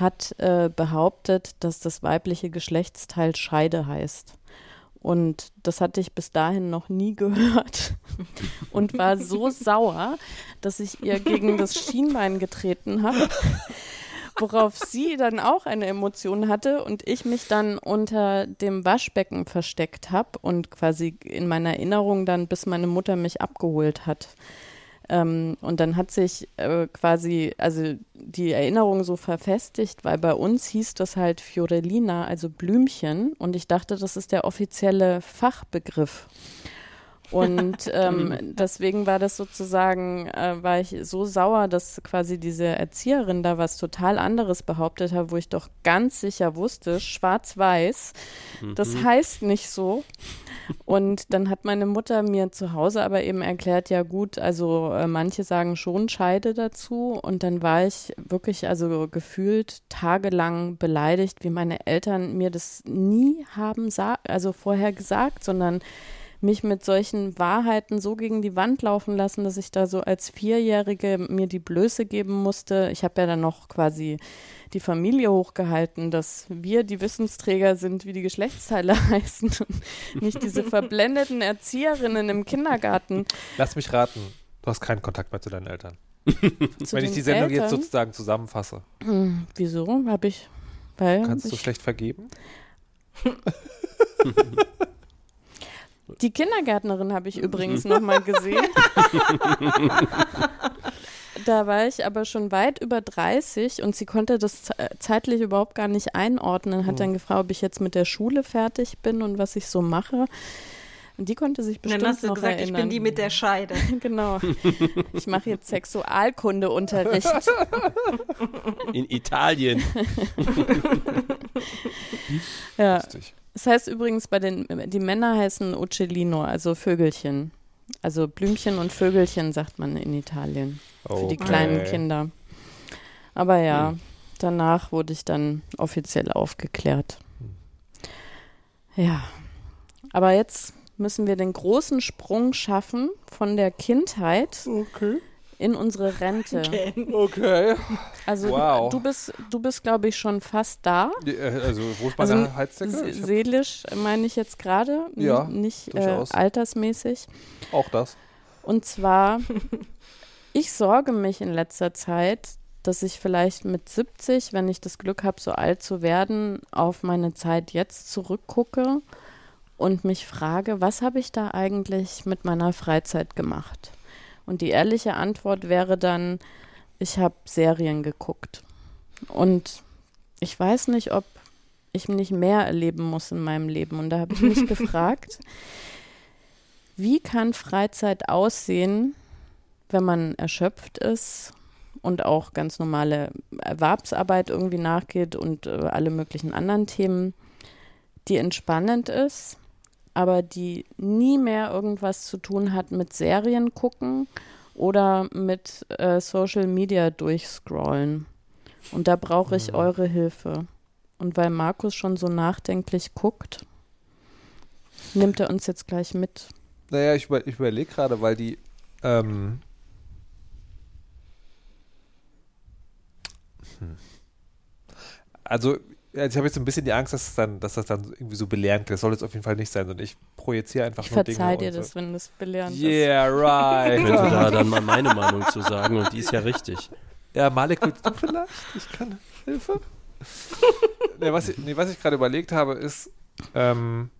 hat äh, behauptet, dass das weibliche Geschlechtsteil Scheide heißt. Und das hatte ich bis dahin noch nie (laughs) gehört und war so sauer, dass ich ihr gegen das Schienbein getreten habe, (laughs) worauf sie dann auch eine Emotion hatte und ich mich dann unter dem Waschbecken versteckt habe und quasi in meiner Erinnerung dann, bis meine Mutter mich abgeholt hat. Ähm, und dann hat sich äh, quasi, also die Erinnerung so verfestigt, weil bei uns hieß das halt Fiorellina, also Blümchen. Und ich dachte, das ist der offizielle Fachbegriff. Und (laughs) ähm, deswegen war das sozusagen, äh, war ich so sauer, dass quasi diese Erzieherin da was total anderes behauptet hat, wo ich doch ganz sicher wusste, schwarz-weiß, mhm. das heißt nicht so. Und dann hat meine Mutter mir zu Hause aber eben erklärt, ja gut, also äh, manche sagen schon Scheide dazu. Und dann war ich wirklich also gefühlt tagelang beleidigt, wie meine Eltern mir das nie haben also vorher gesagt, sondern mich mit solchen Wahrheiten so gegen die Wand laufen lassen, dass ich da so als Vierjährige mir die Blöße geben musste. Ich habe ja dann noch quasi die Familie hochgehalten, dass wir die Wissensträger sind, wie die Geschlechtsteile (laughs) heißen und nicht diese verblendeten Erzieherinnen im Kindergarten. Lass mich raten, du hast keinen Kontakt mehr zu deinen Eltern. (laughs) Wenn ich die Sendung Eltern? jetzt sozusagen zusammenfasse. Hm, wieso? Habe ich. Weil Kannst du schlecht vergeben? (laughs) Die Kindergärtnerin habe ich übrigens noch mal gesehen. (laughs) da war ich aber schon weit über 30 und sie konnte das zeitlich überhaupt gar nicht einordnen. Hat dann gefragt, ob ich jetzt mit der Schule fertig bin und was ich so mache. Und die konnte sich bestimmt Dann hast du noch gesagt, erinnern. ich bin die mit der Scheide. (laughs) genau. Ich mache jetzt Sexualkundeunterricht. In Italien. (laughs) ja. Lustig. Es heißt übrigens bei den, die Männer heißen Uccellino, also Vögelchen. Also Blümchen und Vögelchen sagt man in Italien. Okay. Für die kleinen Kinder. Aber ja, hm. danach wurde ich dann offiziell aufgeklärt. Ja. Aber jetzt müssen wir den großen Sprung schaffen von der Kindheit okay in unsere Rente. Okay. Also wow. du bist, du bist, glaube ich, schon fast da. Äh, also wo ist meine also, Heizdecke? Seelisch meine ich jetzt gerade, ja, nicht äh, altersmäßig. Auch das. Und zwar, (laughs) ich sorge mich in letzter Zeit, dass ich vielleicht mit 70, wenn ich das Glück habe, so alt zu werden, auf meine Zeit jetzt zurückgucke und mich frage, was habe ich da eigentlich mit meiner Freizeit gemacht? Und die ehrliche Antwort wäre dann, ich habe Serien geguckt. Und ich weiß nicht, ob ich nicht mehr erleben muss in meinem Leben. Und da habe ich mich (laughs) gefragt, wie kann Freizeit aussehen, wenn man erschöpft ist und auch ganz normale Erwerbsarbeit irgendwie nachgeht und äh, alle möglichen anderen Themen, die entspannend ist, aber die nie mehr irgendwas zu tun hat mit Serien gucken oder mit äh, Social Media durchscrollen. Und da brauche ich mhm. eure Hilfe. Und weil Markus schon so nachdenklich guckt, nimmt er uns jetzt gleich mit. Naja, ich, über, ich überlege gerade, weil die ähm, hm. Also, ich habe jetzt ein bisschen die Angst, dass, dann, dass das dann irgendwie so belehrend ist. Das soll es auf jeden Fall nicht sein, sondern ich projiziere einfach ich nur Dinge. Ich verzeih dir das, so. wenn das belehrend yeah, ist. Yeah, right. Ich könnte da dann mal meine Meinung zu sagen und die ist ja richtig. Ja, Malek, willst du vielleicht? Ich kann Hilfe. nee, was ich, nee, ich gerade überlegt habe, ist, ähm,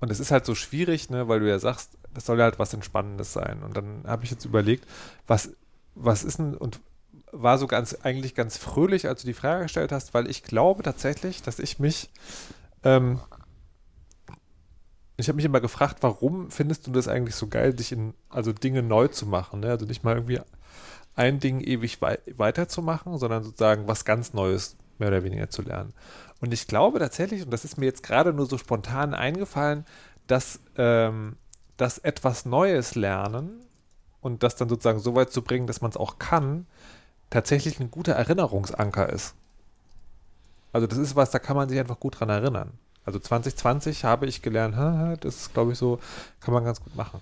und es ist halt so schwierig, ne, weil du ja sagst, das soll ja halt was Entspannendes sein. Und dann habe ich jetzt überlegt, was, was ist denn, und war so ganz, eigentlich ganz fröhlich, als du die Frage gestellt hast, weil ich glaube tatsächlich, dass ich mich, ähm, ich habe mich immer gefragt, warum findest du das eigentlich so geil, dich in, also Dinge neu zu machen, ne? Also nicht mal irgendwie ein Ding ewig wei weiterzumachen, sondern sozusagen was ganz Neues mehr oder weniger zu lernen. Und ich glaube tatsächlich, und das ist mir jetzt gerade nur so spontan eingefallen, dass ähm, das etwas Neues lernen und das dann sozusagen so weit zu bringen, dass man es auch kann, tatsächlich ein guter Erinnerungsanker ist. Also das ist was, da kann man sich einfach gut dran erinnern. Also 2020 habe ich gelernt, das ist, glaube ich, so, kann man ganz gut machen.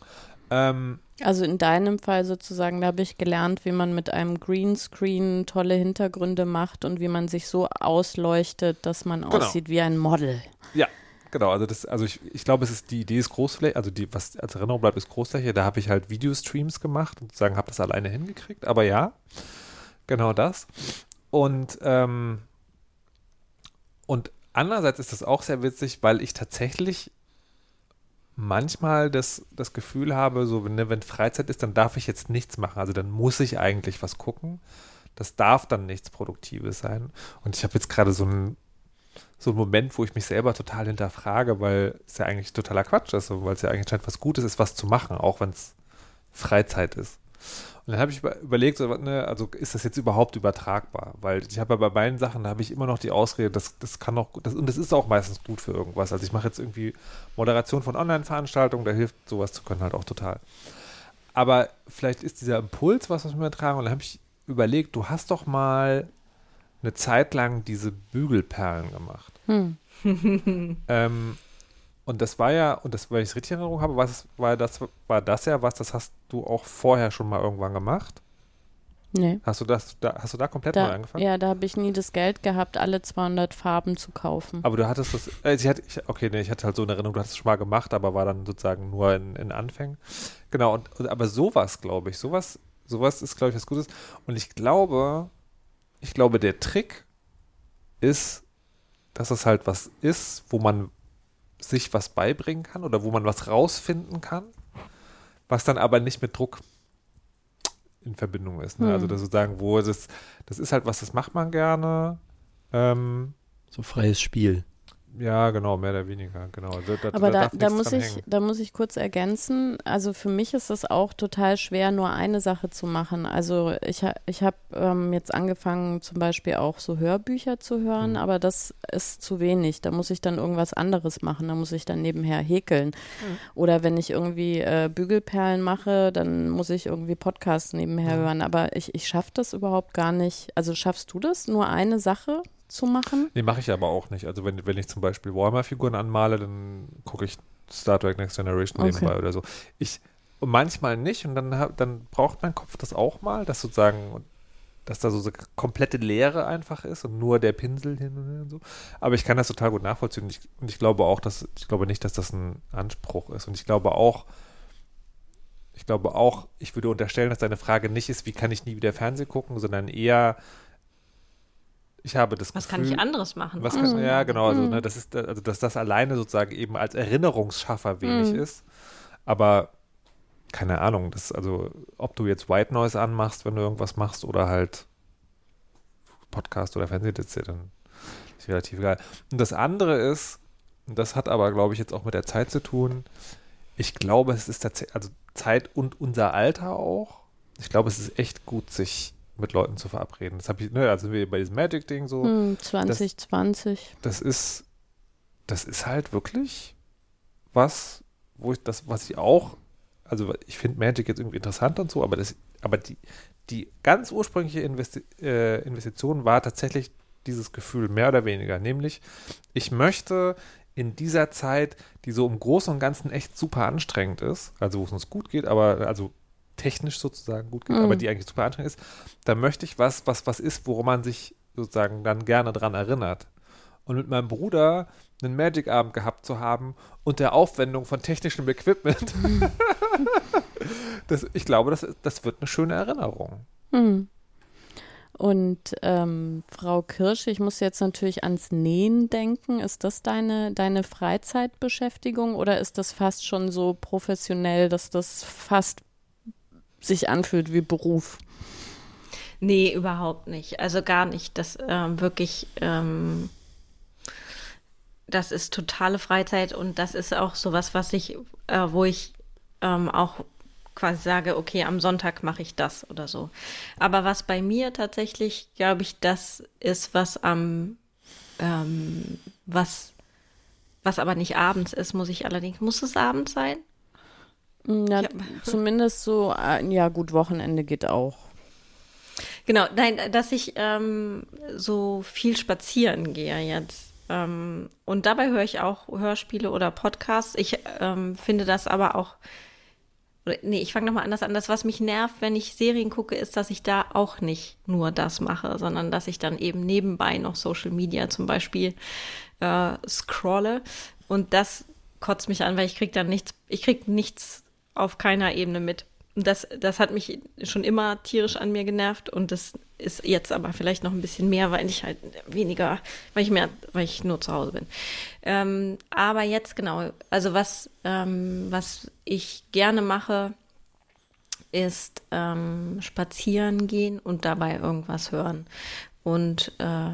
Ähm, also in deinem Fall sozusagen, da habe ich gelernt, wie man mit einem Greenscreen tolle Hintergründe macht und wie man sich so ausleuchtet, dass man genau. aussieht wie ein Model. Ja, genau. Also das, also ich, ich glaube, es ist die Idee ist Großfläche, also die, was als Erinnerung bleibt, ist Großfläche. Da habe ich halt Videostreams gemacht und sagen, habe das alleine hingekriegt. Aber ja, genau das. Und ähm, und andererseits ist das auch sehr witzig, weil ich tatsächlich manchmal das, das Gefühl habe, so ne, wenn Freizeit ist, dann darf ich jetzt nichts machen. Also dann muss ich eigentlich was gucken. Das darf dann nichts Produktives sein. Und ich habe jetzt gerade so einen so einen Moment, wo ich mich selber total hinterfrage, weil es ja eigentlich totaler Quatsch ist, weil es ja eigentlich scheint was Gutes ist, was zu machen, auch wenn es Freizeit ist. Und dann habe ich überlegt, so, ne, also ist das jetzt überhaupt übertragbar? Weil ich habe ja bei beiden Sachen, da habe ich immer noch die Ausrede, das, das kann auch, das, und das ist auch meistens gut für irgendwas. Also ich mache jetzt irgendwie Moderation von Online-Veranstaltungen, da hilft sowas zu können halt auch total. Aber vielleicht ist dieser Impuls was, was wir übertragen. Und dann habe ich überlegt, du hast doch mal eine Zeit lang diese Bügelperlen gemacht. Hm. ähm, und das war ja, und das, weil ich es richtig in Erinnerung habe, was, war, das, war das ja was, das hast du auch vorher schon mal irgendwann gemacht? Nee. Hast du das, da, hast du da komplett da, neu angefangen? Ja, da habe ich nie das Geld gehabt, alle 200 Farben zu kaufen. Aber du hattest das, äh, ich hatte, ich, okay, nee, ich hatte halt so eine Erinnerung, du hast es schon mal gemacht, aber war dann sozusagen nur in, in Anfängen. Genau, und, und aber sowas, glaube ich, sowas, sowas ist, glaube ich, was Gutes. Und ich glaube, ich glaube, der Trick ist, dass es halt was ist, wo man sich was beibringen kann oder wo man was rausfinden kann, was dann aber nicht mit Druck in Verbindung ist. Ne? Also hm. Also das sozusagen, wo es das ist halt was, das macht man gerne. Ähm, so freies Spiel. Ja, genau, mehr oder weniger, genau. Da, da, Aber da, da muss ich, da muss ich kurz ergänzen. Also für mich ist es auch total schwer, nur eine Sache zu machen. Also ich, ich habe ähm, jetzt angefangen, zum Beispiel auch so Hörbücher zu hören, mhm. aber das ist zu wenig. Da muss ich dann irgendwas anderes machen. Da muss ich dann nebenher häkeln. Mhm. Oder wenn ich irgendwie äh, Bügelperlen mache, dann muss ich irgendwie Podcasts nebenher mhm. hören. Aber ich, ich schaffe das überhaupt gar nicht. Also schaffst du das? Nur eine Sache? Zu machen? Nee, mache ich aber auch nicht. Also wenn, wenn ich zum Beispiel Warhammer-Figuren anmale, dann gucke ich Star Trek Next Generation okay. nebenbei oder so. Ich manchmal nicht und dann, dann braucht mein Kopf das auch mal, dass sozusagen, dass da so eine komplette Leere einfach ist und nur der Pinsel hin und, her und so. Aber ich kann das total gut nachvollziehen und ich, und ich glaube auch, dass, ich glaube nicht, dass das ein Anspruch ist. Und ich glaube auch, ich glaube auch, ich würde unterstellen, dass deine Frage nicht ist, wie kann ich nie wieder Fernsehen gucken, sondern eher, ich habe das Was Gefühl, kann ich anderes machen? was kann, ja, genau, also, Mhm. ne, das ist, also, dass das alleine sozusagen eben als Erinnerungsschaffer wenig Mhm. ist. Aber keine Ahnung, das, also, ob du jetzt White Noise anmachst, wenn du irgendwas machst, oder halt Podcast oder ja dann ist relativ egal. Und das andere ist, und das hat aber, glaube ich, jetzt auch mit der Zeit zu tun, ich glaube, es ist tatsächlich, also Zeit und unser Alter auch. Ich glaube, es ist echt gut, sich mit Leuten zu verabreden. Das habe ich, ne, also wir bei diesem Magic-Ding so Hm, 2020. das ist, das ist halt wirklich was, wo ich das, was ich auch, also ich finde Magic jetzt irgendwie interessant und so, aber das, aber die, die ganz ursprüngliche Investi äh, Investition war tatsächlich dieses Gefühl, mehr oder weniger, nämlich ich möchte in dieser Zeit, die so im Großen und Ganzen echt super anstrengend ist, also wo es uns gut geht, aber also technisch sozusagen gut geht, Mhm. aber die eigentlich super anstrengend ist, da möchte ich was, was, was ist, worum man sich sozusagen dann gerne dran erinnert. Und mit meinem Bruder einen Magic-Abend gehabt zu haben und der Aufwendung von technischem Equipment, (laughs) das, ich glaube, das, das wird eine schöne Erinnerung. Hm. Und ähm, Frau Kirsch, ich muss jetzt natürlich ans Nähen denken. Ist das deine, deine Freizeitbeschäftigung oder ist das fast schon so professionell, dass das fast sich anfühlt wie Beruf? Nee, überhaupt nicht. Also gar nicht. Das ähm, wirklich, ähm, das ist totale Freizeit und das ist auch sowas, was ich, äh, wo ich ähm, auch quasi sage, okay, am Sonntag mache ich das oder so. Aber was bei mir tatsächlich, glaube ich, das ist, was am, ähm, was, was aber nicht abends ist, muss ich allerdings, muss es abends sein? Ja, zumindest so, äh, ja gut, Wochenende geht auch. Genau, nein, dass ich ähm, so viel spazieren gehe jetzt. Ähm, und dabei höre ich auch Hörspiele oder Podcasts. Ich ähm, finde das aber auch. Nee, ich fange nochmal anders an. Das, was mich nervt, wenn ich Serien gucke, ist, dass ich da auch nicht nur das mache, sondern dass ich dann eben nebenbei noch Social Media zum Beispiel äh, scrolle. Und das kotzt mich an, weil ich krieg dann nichts, ich krieg nichts auf keiner Ebene mit. Das, das hat mich schon immer tierisch an mir genervt und das ist jetzt aber vielleicht noch ein bisschen mehr, weil ich halt weniger, weil ich mehr, weil ich nur zu Hause bin. Ähm, aber jetzt genau, also was, ähm, was ich gerne mache, ist ähm, spazieren gehen und dabei irgendwas hören. Und äh,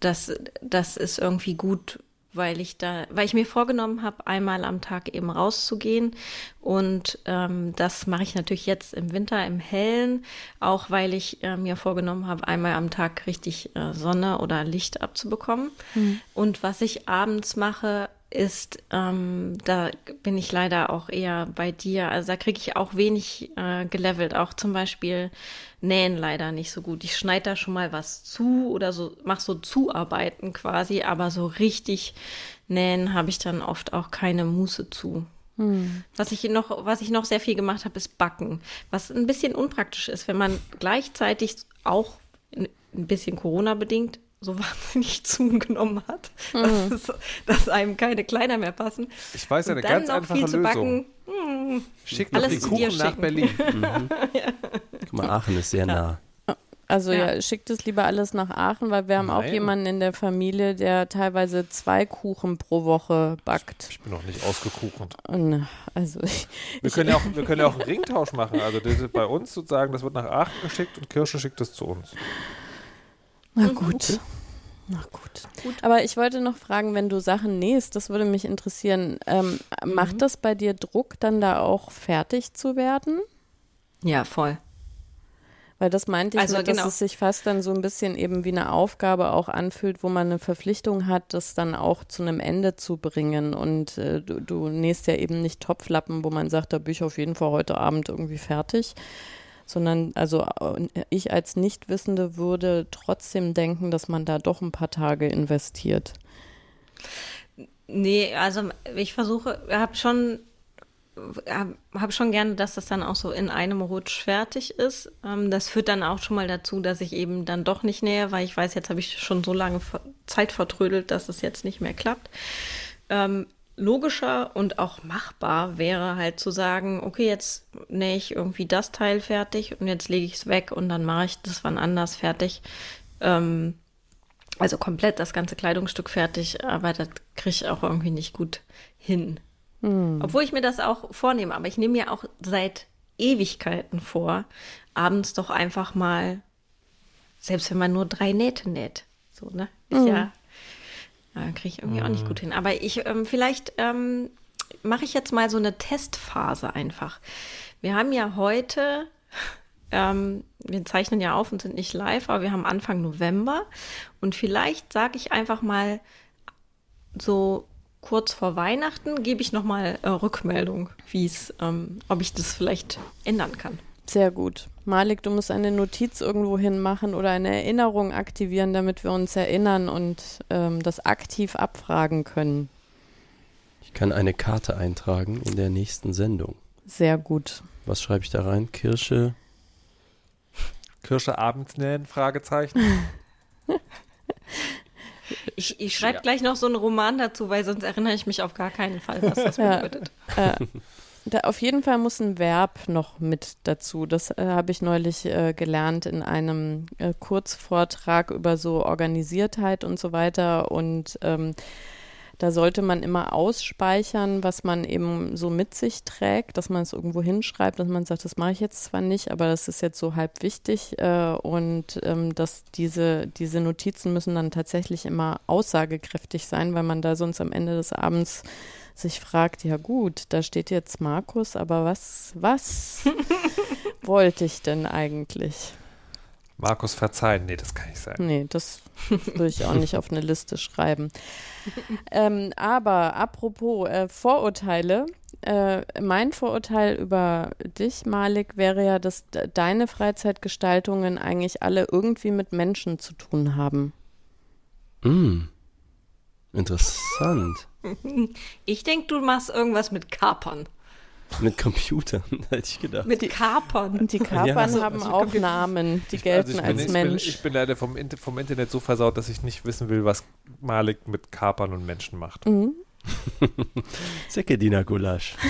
das, das ist irgendwie gut, weil ich da, weil ich mir vorgenommen habe, einmal am Tag eben rauszugehen. Und ähm, das mache ich natürlich jetzt im Winter im Hellen, auch weil ich äh, mir vorgenommen habe, einmal am Tag richtig äh, Sonne oder Licht abzubekommen. Und was ich abends mache, ist, ähm, da bin ich leider auch eher bei dir. Also da kriege ich auch wenig äh, gelevelt. Auch zum Beispiel Nähen leider nicht so gut. Ich schneide da schon mal was zu oder so, mache so Zuarbeiten quasi, aber so richtig nähen habe ich dann oft auch keine Muße zu. Was ich noch, was ich noch sehr viel gemacht habe, ist Backen. Was ein bisschen unpraktisch ist, wenn man gleichzeitig auch ein bisschen Corona-bedingt so (laughs) wahnsinnig zugenommen hat, dass, es, dass einem keine Kleider mehr passen. Ich weiß Und eine ganz noch einfache viel zu Lösung. backen. Schickt noch Alles den Kuchen nach schicken. Berlin. (laughs) Guck mal, Aachen ist sehr nah. Also ja, Ja. schickt es lieber alles nach Aachen, weil wir haben auch Nein. jemanden in der Familie, der teilweise zwei Kuchen pro Woche backt. Ich bin noch nicht ausgekuchelt. Und, also (laughs) ich, Wir können, ja auch, wir können ja auch einen Ringtausch machen. Also das ist bei uns sozusagen, das wird nach Aachen geschickt und Kirsche schickt es zu uns. Na gut. Na gut. Aber ich wollte noch fragen, wenn du Sachen nähst, das würde mich interessieren. Ähm, Macht das bei dir Druck, dann da auch fertig zu werden? Ja, voll. Weil das meinte ich, Also mit, dass genau. es sich fast dann so ein bisschen eben wie eine Aufgabe auch anfühlt, wo man eine Verpflichtung hat, das dann auch zu einem Ende zu bringen. Und äh, du, du nähst ja eben nicht Topflappen, wo man sagt, da bin ich auf jeden Fall heute Abend irgendwie fertig. Sondern, also äh, ich als Nichtwissende würde trotzdem denken, dass man da doch ein paar Tage investiert. Nee, also ich versuche, habe schon, hab schon gerne, dass das dann auch so in einem Rutsch fertig ist. Ähm, das führt dann auch schon mal dazu, dass ich eben dann doch nicht nähe, weil ich weiß, jetzt habe ich schon so lange Zeit vertrödelt, dass es jetzt nicht mehr klappt. Ähm, logischer und auch machbar wäre halt zu sagen, okay, jetzt nähe ich irgendwie das Teil fertig und jetzt lege ich es weg und dann mache ich das wann anders fertig. Ähm, also komplett das ganze Kleidungsstück fertig, aber das kriege ich auch irgendwie nicht gut hin. Hm. Obwohl ich mir das auch vornehme, aber ich nehme mir auch seit Ewigkeiten vor, abends doch einfach mal, selbst wenn man nur drei Nähte näht, so, ne? Ist hm. ja ja, kriege ich irgendwie mhm. auch nicht gut hin. Aber ich, ähm, vielleicht ähm, mache ich jetzt mal so eine Testphase einfach. Wir haben ja heute, ähm, wir zeichnen ja auf und sind nicht live, aber wir haben Anfang November. Und vielleicht sage ich einfach mal so kurz vor Weihnachten, gebe ich nochmal äh, Rückmeldung, wie es, ähm, ob ich das vielleicht ändern kann. Sehr gut. Malik, du musst eine Notiz irgendwo hin machen oder eine Erinnerung aktivieren, damit wir uns erinnern und ähm, das aktiv abfragen können. Ich kann eine Karte eintragen in der nächsten Sendung. Sehr gut. Was schreibe ich da rein? Kirsche. Kirsche abends nähen? Fragezeichen. (laughs) Ich, ich schreibe ja. gleich noch so einen Roman dazu, weil sonst erinnere ich mich auf gar keinen Fall, was das bedeutet. Ja. Äh, da auf jeden Fall muss ein Verb noch mit dazu. Das äh, habe ich neulich äh, gelernt in einem äh, Kurzvortrag über so Organisiertheit und so weiter. Und ähm, da sollte man immer ausspeichern, was man eben so mit sich trägt, dass man es irgendwo hinschreibt, dass man sagt, das mache ich jetzt zwar nicht, aber das ist jetzt so halb wichtig. Äh, und ähm, dass diese, diese Notizen müssen dann tatsächlich immer aussagekräftig sein, weil man da sonst am Ende des Abends sich fragt, ja gut, da steht jetzt Markus, aber was, was (laughs) wollte ich denn eigentlich? Markus verzeihen, nee, das kann ich sagen. Nee, das würde ich auch nicht auf eine Liste schreiben. (laughs) Ähm, aber apropos äh, Vorurteile, äh, mein Vorurteil über dich, Malik, wäre ja, dass deine Freizeitgestaltungen eigentlich alle irgendwie mit Menschen zu tun haben. Mm. Interessant. Ich denke, du machst irgendwas mit Kapern. Mit Computern, (laughs) hätte ich gedacht. Mit Kapern. Und die Kapern ja, also, haben also, auch Namen, die gelten also als bin, Mensch. Ich bin, ich bin leider vom, vom, Internet so versaut, dass ich nicht wissen will, was Malik mit Kapern und Menschen macht. Mhm. (laughs) Sekedina Gulasch. (laughs)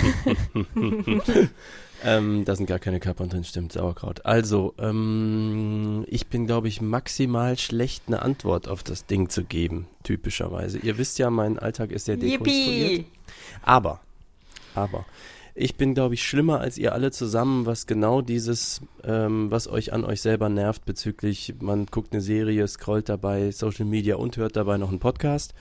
Ähm, da sind gar keine Kapern drin, stimmt, Sauerkraut. Also, ähm, ich bin, glaube ich, maximal schlecht, eine Antwort auf das Ding zu geben, typischerweise. Ihr wisst ja, mein Alltag ist sehr dekonstruiert. Yippie. Aber, aber, ich bin, glaube ich, schlimmer als ihr alle zusammen, was genau dieses, ähm, was euch an euch selber nervt bezüglich, man guckt eine Serie, scrollt dabei Social Media und hört dabei noch einen Podcast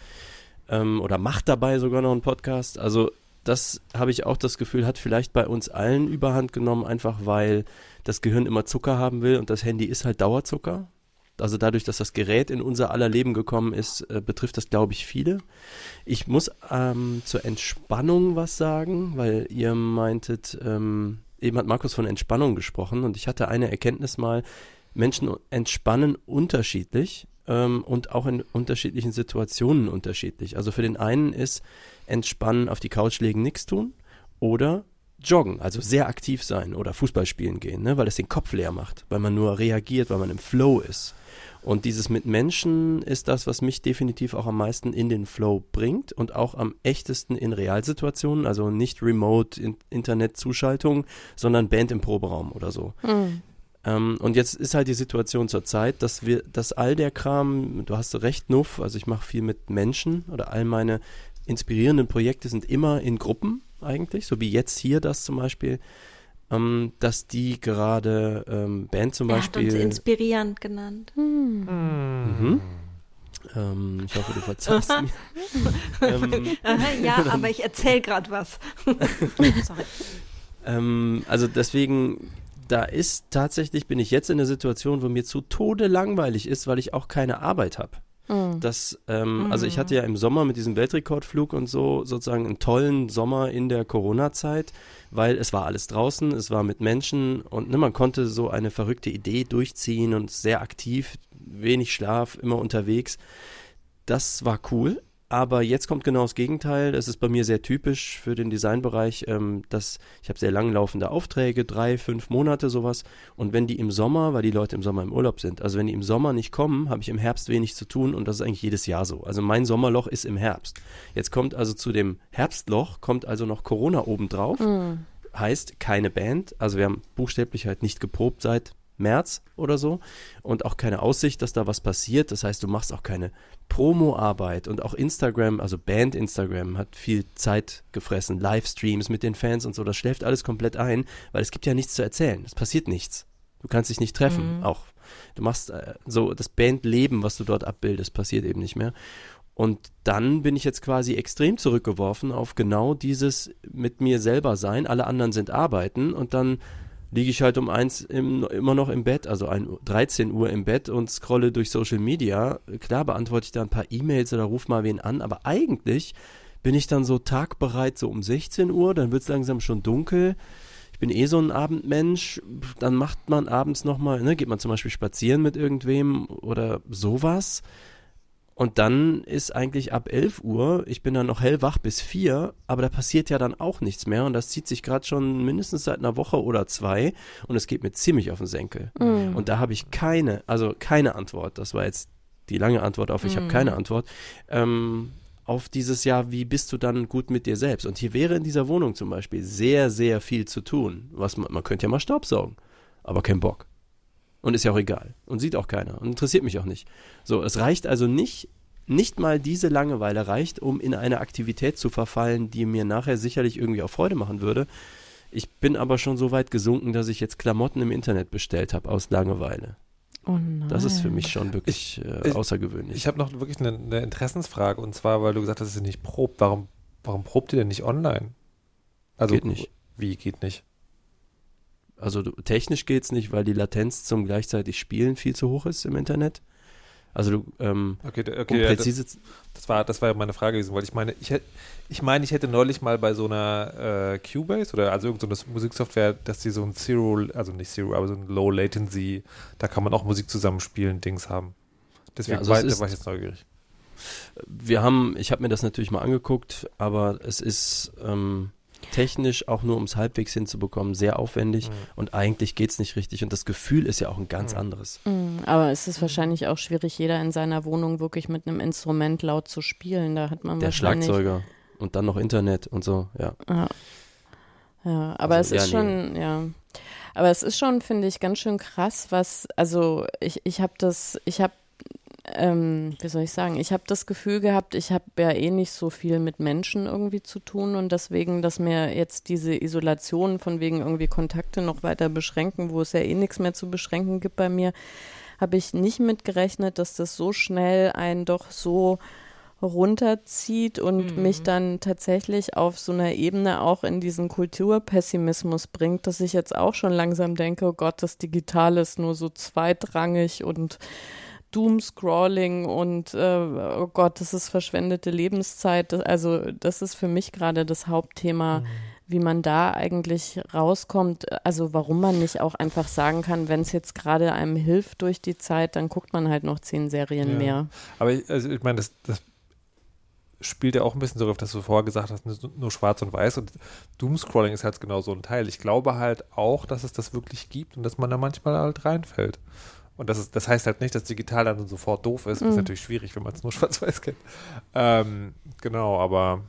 ähm, oder macht dabei sogar noch einen Podcast. Also das habe ich auch das Gefühl, hat vielleicht bei uns allen überhand genommen, einfach weil das Gehirn immer Zucker haben will und das Handy ist halt Dauerzucker. Also dadurch, dass das Gerät in unser aller Leben gekommen ist, äh, betrifft das, glaube ich, viele. Ich muss ähm, zur Entspannung was sagen, weil ihr meintet, ähm, eben hat Markus von Entspannung gesprochen und ich hatte eine Erkenntnis mal, Menschen entspannen unterschiedlich ähm, und auch in unterschiedlichen Situationen unterschiedlich. Also für den einen ist entspannen, auf die Couch legen, nichts tun oder joggen, also sehr aktiv sein oder Fußball spielen gehen, ne, weil es den Kopf leer macht, weil man nur reagiert, weil man im Flow ist. Und dieses mit Menschen ist das, was mich definitiv auch am meisten in den Flow bringt und auch am echtesten in Realsituationen, also nicht Remote in Internetzuschaltung, sondern Band im Proberaum oder so. Mhm. Ähm, und jetzt ist halt die Situation zur Zeit, dass wir, dass all der Kram, du hast recht, Nuff, also ich mache viel mit Menschen oder all meine inspirierenden Projekte sind immer in Gruppen eigentlich, so wie jetzt hier das zum Beispiel, ähm, dass die gerade ähm, Band zum er Beispiel. Hat uns inspirierend genannt. Hm. Mhm. Ähm, ich hoffe, du verzeihst (laughs) mir. ähm, ja, aber ich erzähle gerade was. (laughs) Sorry. Ähm, also deswegen, da ist tatsächlich, bin ich jetzt in der Situation, wo mir zu Tode langweilig ist, weil ich auch keine Arbeit habe. Mhm. Das, ähm, mhm. Also ich hatte ja im Sommer mit diesem Weltrekordflug und so sozusagen einen tollen Sommer in der Corona-Zeit, weil es war alles draußen, es war mit Menschen und ne, man konnte so eine verrückte Idee durchziehen und sehr aktiv, wenig Schlaf, immer unterwegs. Das war cool. Aber jetzt kommt genau das Gegenteil. Das ist bei mir sehr typisch für den Designbereich, ähm, dass ich habe sehr langlaufende Aufträge, drei, fünf Monate sowas. Und wenn die im Sommer, weil die Leute im Sommer im Urlaub sind, also wenn die im Sommer nicht kommen, habe ich im Herbst wenig zu tun und das ist eigentlich jedes Jahr so. Also mein Sommerloch ist im Herbst. Jetzt kommt also zu dem Herbstloch kommt also noch Corona obendrauf. Mhm. Heißt keine Band. Also wir haben buchstäblich halt nicht geprobt seit März oder so und auch keine Aussicht, dass da was passiert. Das heißt, du machst auch keine Promo-Arbeit und auch Instagram, also Band Instagram hat viel Zeit gefressen, Livestreams mit den Fans und so, das schläft alles komplett ein, weil es gibt ja nichts zu erzählen. Es passiert nichts. Du kannst dich nicht treffen, mhm. auch. Du machst äh, so das Bandleben, was du dort abbildest, passiert eben nicht mehr. Und dann bin ich jetzt quasi extrem zurückgeworfen auf genau dieses mit mir selber sein. Alle anderen sind arbeiten und dann liege ich halt um eins im, immer noch im Bett, also ein, 13 Uhr im Bett und scrolle durch Social Media. Klar beantworte ich da ein paar E-Mails oder ruf mal wen an, aber eigentlich bin ich dann so tagbereit, so um 16 Uhr, dann wird es langsam schon dunkel. Ich bin eh so ein Abendmensch, dann macht man abends nochmal, ne, geht man zum Beispiel spazieren mit irgendwem oder sowas. Und dann ist eigentlich ab 11 Uhr, ich bin dann noch hellwach bis 4, aber da passiert ja dann auch nichts mehr und das zieht sich gerade schon mindestens seit einer Woche oder zwei und es geht mir ziemlich auf den Senkel. Mm. Und da habe ich keine, also keine Antwort. Das war jetzt die lange Antwort auf, ich mm. habe keine Antwort. Ähm, auf dieses Jahr, wie bist du dann gut mit dir selbst? Und hier wäre in dieser Wohnung zum Beispiel sehr, sehr viel zu tun. Was man, man könnte ja mal Staubsaugen, aber kein Bock. Und ist ja auch egal. Und sieht auch keiner. Und interessiert mich auch nicht. So, es reicht also nicht, nicht mal diese Langeweile reicht, um in eine Aktivität zu verfallen, die mir nachher sicherlich irgendwie auch Freude machen würde. Ich bin aber schon so weit gesunken, dass ich jetzt Klamotten im Internet bestellt habe aus Langeweile. Oh nein. Das ist für mich schon wirklich ich, äh, außergewöhnlich. Ich habe noch wirklich eine, eine, Interessensfrage und zwar, weil du gesagt hast, dass ihr nicht probt. Warum, warum probt ihr denn nicht online? Also, geht nicht. Wie geht nicht? Also technisch geht es nicht, weil die Latenz zum gleichzeitig Spielen viel zu hoch ist im Internet. Also du, ähm, okay, okay, um präzise das, das, war, das war ja meine Frage gewesen, weil ich meine, ich hätte, ich meine, ich hätte neulich mal bei so einer äh, Cubase oder also irgendeine so Musiksoftware, dass die so ein Zero, also nicht Zero, aber so ein Low Latency, da kann man auch Musik zusammenspielen, Dings haben. Deswegen ja, also war, war ich jetzt neugierig. Wir haben, ich habe mir das natürlich mal angeguckt, aber es ist, ähm, technisch auch nur, um es halbwegs hinzubekommen, sehr aufwendig mhm. und eigentlich geht es nicht richtig und das Gefühl ist ja auch ein ganz mhm. anderes. Mhm, aber es ist wahrscheinlich auch schwierig, jeder in seiner Wohnung wirklich mit einem Instrument laut zu spielen. Da hat man Der Schlagzeuger und dann noch Internet und so, ja. Ja, ja aber also, es ist ja, schon, nee. ja. Aber es ist schon, finde ich, ganz schön krass, was, also ich, ich habe das, ich habe ähm, wie soll ich sagen, ich habe das Gefühl gehabt, ich habe ja eh nicht so viel mit Menschen irgendwie zu tun und deswegen, dass mir jetzt diese Isolation von wegen irgendwie Kontakte noch weiter beschränken, wo es ja eh nichts mehr zu beschränken gibt bei mir, habe ich nicht mitgerechnet, dass das so schnell einen doch so runterzieht und mhm. mich dann tatsächlich auf so einer Ebene auch in diesen Kulturpessimismus bringt, dass ich jetzt auch schon langsam denke, oh Gott, das Digitale ist nur so zweitrangig und Doom-Scrolling und äh, oh Gott, das ist verschwendete Lebenszeit. Also das ist für mich gerade das Hauptthema, mhm. wie man da eigentlich rauskommt. Also warum man nicht auch einfach sagen kann, wenn es jetzt gerade einem hilft durch die Zeit, dann guckt man halt noch zehn Serien ja. mehr. Aber ich, also ich meine, das, das spielt ja auch ein bisschen so auf, dass du vorher gesagt hast, nur schwarz und weiß und Doomscrolling ist halt genau so ein Teil. Ich glaube halt auch, dass es das wirklich gibt und dass man da manchmal halt reinfällt. Und das, ist, das heißt halt nicht, dass digital dann sofort doof ist. Mhm. Das ist natürlich schwierig, wenn man es nur (laughs) schwarz-weiß kennt. Ähm, genau, aber.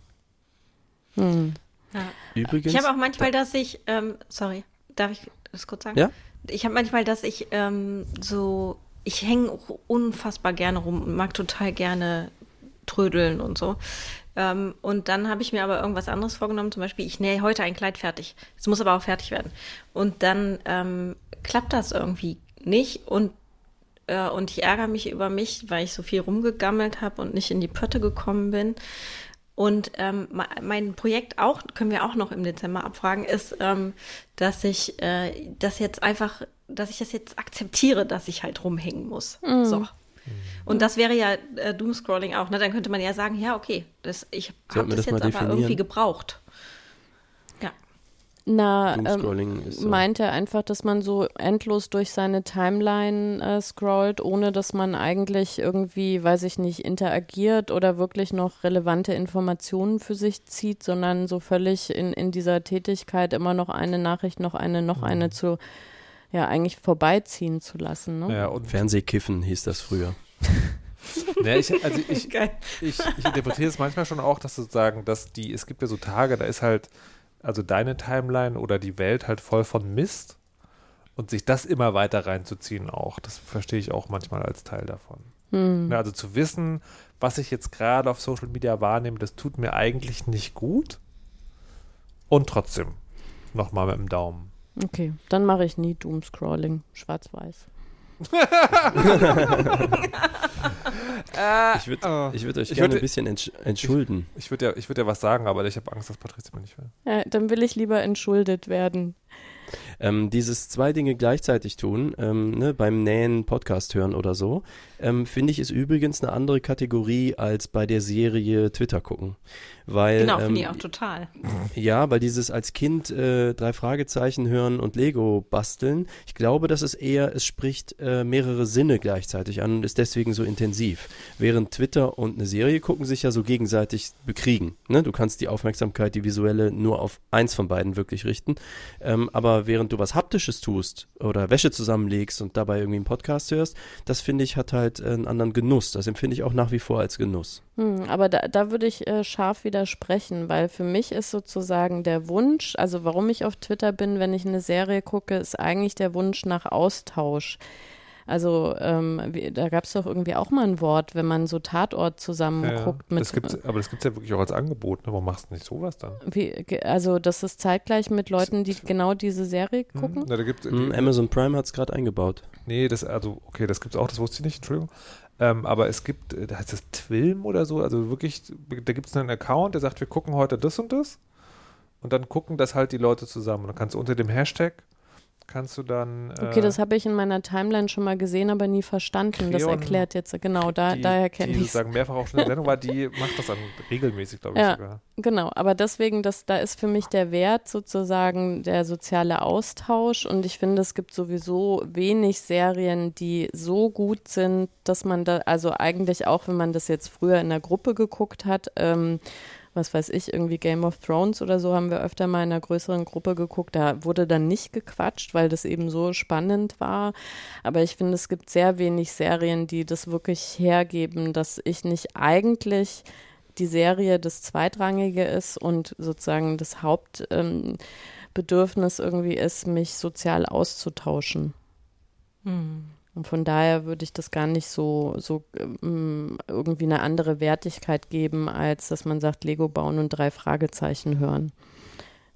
Mhm. Ja. Übrigens. Ich habe auch manchmal, dass ich, ähm, sorry, darf ich das kurz sagen? Ja. Ich habe manchmal, dass ich ähm, so, ich hänge unfassbar gerne rum und mag total gerne trödeln und so. Ähm, und dann habe ich mir aber irgendwas anderes vorgenommen, zum Beispiel, ich nähe heute ein Kleid fertig. Es muss aber auch fertig werden. Und dann ähm, klappt das irgendwie nicht und äh, und ich ärgere mich über mich, weil ich so viel rumgegammelt habe und nicht in die Pötte gekommen bin. Und ähm, mein Projekt auch, können wir auch noch im Dezember abfragen, ist, ähm, dass ich äh, das jetzt einfach, dass ich das jetzt akzeptiere, dass ich halt rumhängen muss. Mhm. So. Und das wäre ja äh, Doomscrolling auch, ne? Dann könnte man ja sagen, ja, okay, das, ich habe das, das, jetzt aber irgendwie gebraucht. Na, ähm, so. meint er einfach, dass man so endlos durch seine Timeline äh, scrollt, ohne dass man eigentlich irgendwie, weiß ich nicht, interagiert oder wirklich noch relevante Informationen für sich zieht, sondern so völlig in, in dieser Tätigkeit immer noch eine Nachricht, noch eine, noch mhm. eine zu, ja, eigentlich vorbeiziehen zu lassen. Ne? Ja, und Fernsehkiffen hieß das früher. (laughs) nee, ich, also ich, ich, ich, interpretiere es manchmal schon auch, dass sozusagen, dass die, es gibt ja so Tage, da ist halt also deine Timeline oder die Welt halt voll von Mist und sich das immer weiter reinzuziehen auch, das verstehe ich auch manchmal als Teil davon. Hm. Also zu wissen, was ich jetzt gerade auf Social Media wahrnehme, das tut mir eigentlich nicht gut und trotzdem nochmal mit dem Daumen. Okay, dann mache ich nie Doomscrolling, schwarz-weiß. Äh, ich würde oh. würd euch ich gerne würd, ein bisschen entsch entschulden. Ich, ich würde ja, würd ja was sagen, aber ich habe Angst, dass Patricia mir nicht will. Ja, dann will ich lieber entschuldet werden. Ähm, dieses zwei Dinge gleichzeitig tun, ähm, ne, beim Nähen Podcast hören oder so, ähm, finde ich ist übrigens eine andere Kategorie als bei der Serie Twitter gucken. Weil, genau, finde ich ähm, auch total. Ja, weil dieses als Kind äh, drei Fragezeichen hören und Lego basteln, ich glaube, dass es eher, es spricht äh, mehrere Sinne gleichzeitig an und ist deswegen so intensiv. Während Twitter und eine Serie gucken sich ja so gegenseitig bekriegen. Ne? Du kannst die Aufmerksamkeit, die visuelle, nur auf eins von beiden wirklich richten. Ähm, aber während du was Haptisches tust oder Wäsche zusammenlegst und dabei irgendwie einen Podcast hörst, das finde ich hat halt einen anderen Genuss. Das empfinde ich auch nach wie vor als Genuss. Hm, aber da, da würde ich äh, scharf widersprechen, weil für mich ist sozusagen der Wunsch, also warum ich auf Twitter bin, wenn ich eine Serie gucke, ist eigentlich der Wunsch nach Austausch. Also ähm, wie, da gab es doch irgendwie auch mal ein Wort, wenn man so Tatort zusammen ja, guckt. Mit, das gibt's, aber das gibt es ja wirklich auch als Angebot. Ne? Warum machst du nicht sowas dann? Wie, also das ist zeitgleich mit Leuten, die genau diese Serie hm, gucken? Hm, na, da gibt's, hm, Amazon Prime hat es gerade eingebaut. Nee, das, also okay, das gibt es auch, das wusste ich nicht, Entschuldigung. Ähm, aber es gibt, äh, da heißt das Twilm oder so, also wirklich, da gibt es einen Account, der sagt, wir gucken heute das und das. Und dann gucken das halt die Leute zusammen. Und dann kannst du unter dem Hashtag kannst du dann. Äh, okay, das habe ich in meiner Timeline schon mal gesehen, aber nie verstanden. Creon, das erklärt jetzt, genau, da, die, daher kenne ich. Die sozusagen mehrfach auch schon in der Sendung war, die (laughs) macht das dann regelmäßig, glaube ich ja, sogar. Genau, aber deswegen, das, da ist für mich der Wert sozusagen der soziale Austausch und ich finde, es gibt sowieso wenig Serien, die so gut sind, dass man da, also eigentlich auch, wenn man das jetzt früher in der Gruppe geguckt hat, ähm, was weiß ich, irgendwie Game of Thrones oder so haben wir öfter mal in einer größeren Gruppe geguckt. Da wurde dann nicht gequatscht, weil das eben so spannend war. Aber ich finde, es gibt sehr wenig Serien, die das wirklich hergeben, dass ich nicht eigentlich die Serie das Zweitrangige ist und sozusagen das Hauptbedürfnis ähm, irgendwie ist, mich sozial auszutauschen. Hm. Und von daher würde ich das gar nicht so, so ähm, irgendwie eine andere Wertigkeit geben, als dass man sagt, Lego bauen und drei Fragezeichen hören.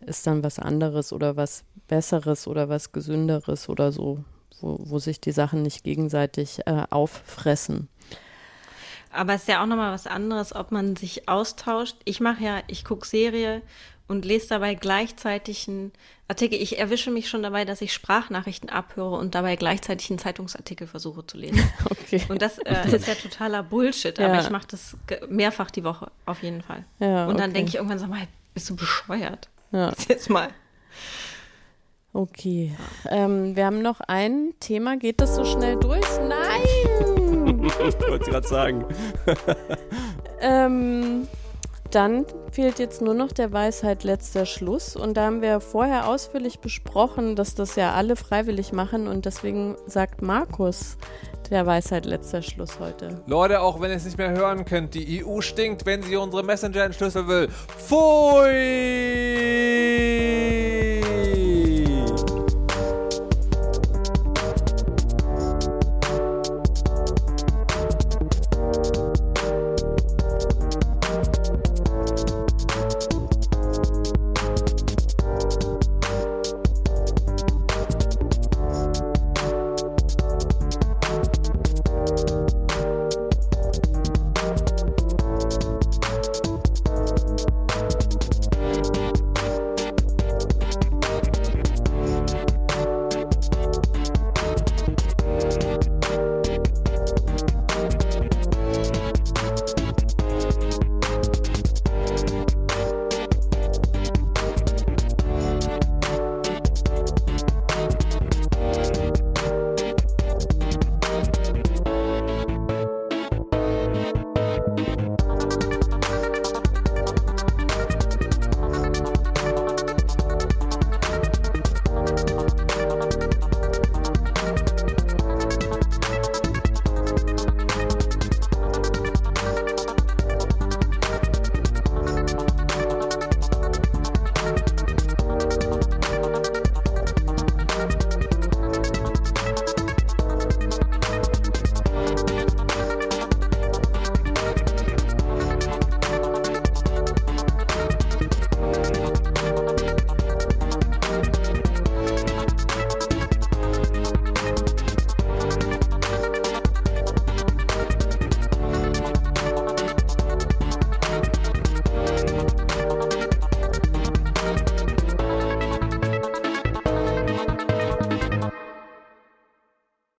Ist dann was anderes oder was Besseres oder was Gesünderes oder so, wo, wo sich die Sachen nicht gegenseitig äh, auffressen. Aber es ist ja auch nochmal was anderes, ob man sich austauscht. Ich mache ja, ich gucke Serie und lese dabei gleichzeitig einen Artikel. Ich erwische mich schon dabei, dass ich Sprachnachrichten abhöre und dabei gleichzeitig einen Zeitungsartikel versuche zu lesen. (laughs) Okay. Und das äh, ist ja totaler Bullshit, aber ja. ich mache das mehrfach die Woche, auf jeden Fall. Ja, und dann okay. denke ich irgendwann, sag mal, bist du bescheuert? Ja. (laughs) Jetzt mal. Okay. Ähm, wir haben noch ein Thema. Geht das so schnell durch? Nein! (laughs) ich wollte es gerade sagen. ähm, dann fehlt jetzt nur noch der Weisheit letzter Schluss. Und da haben wir vorher ausführlich besprochen, dass das ja alle freiwillig machen. Und deswegen sagt Markus der Weisheit letzter Schluss heute. Leute, auch wenn ihr es nicht mehr hören könnt, die EU stinkt, wenn sie unsere Messenger entschlüsseln will. Pfui!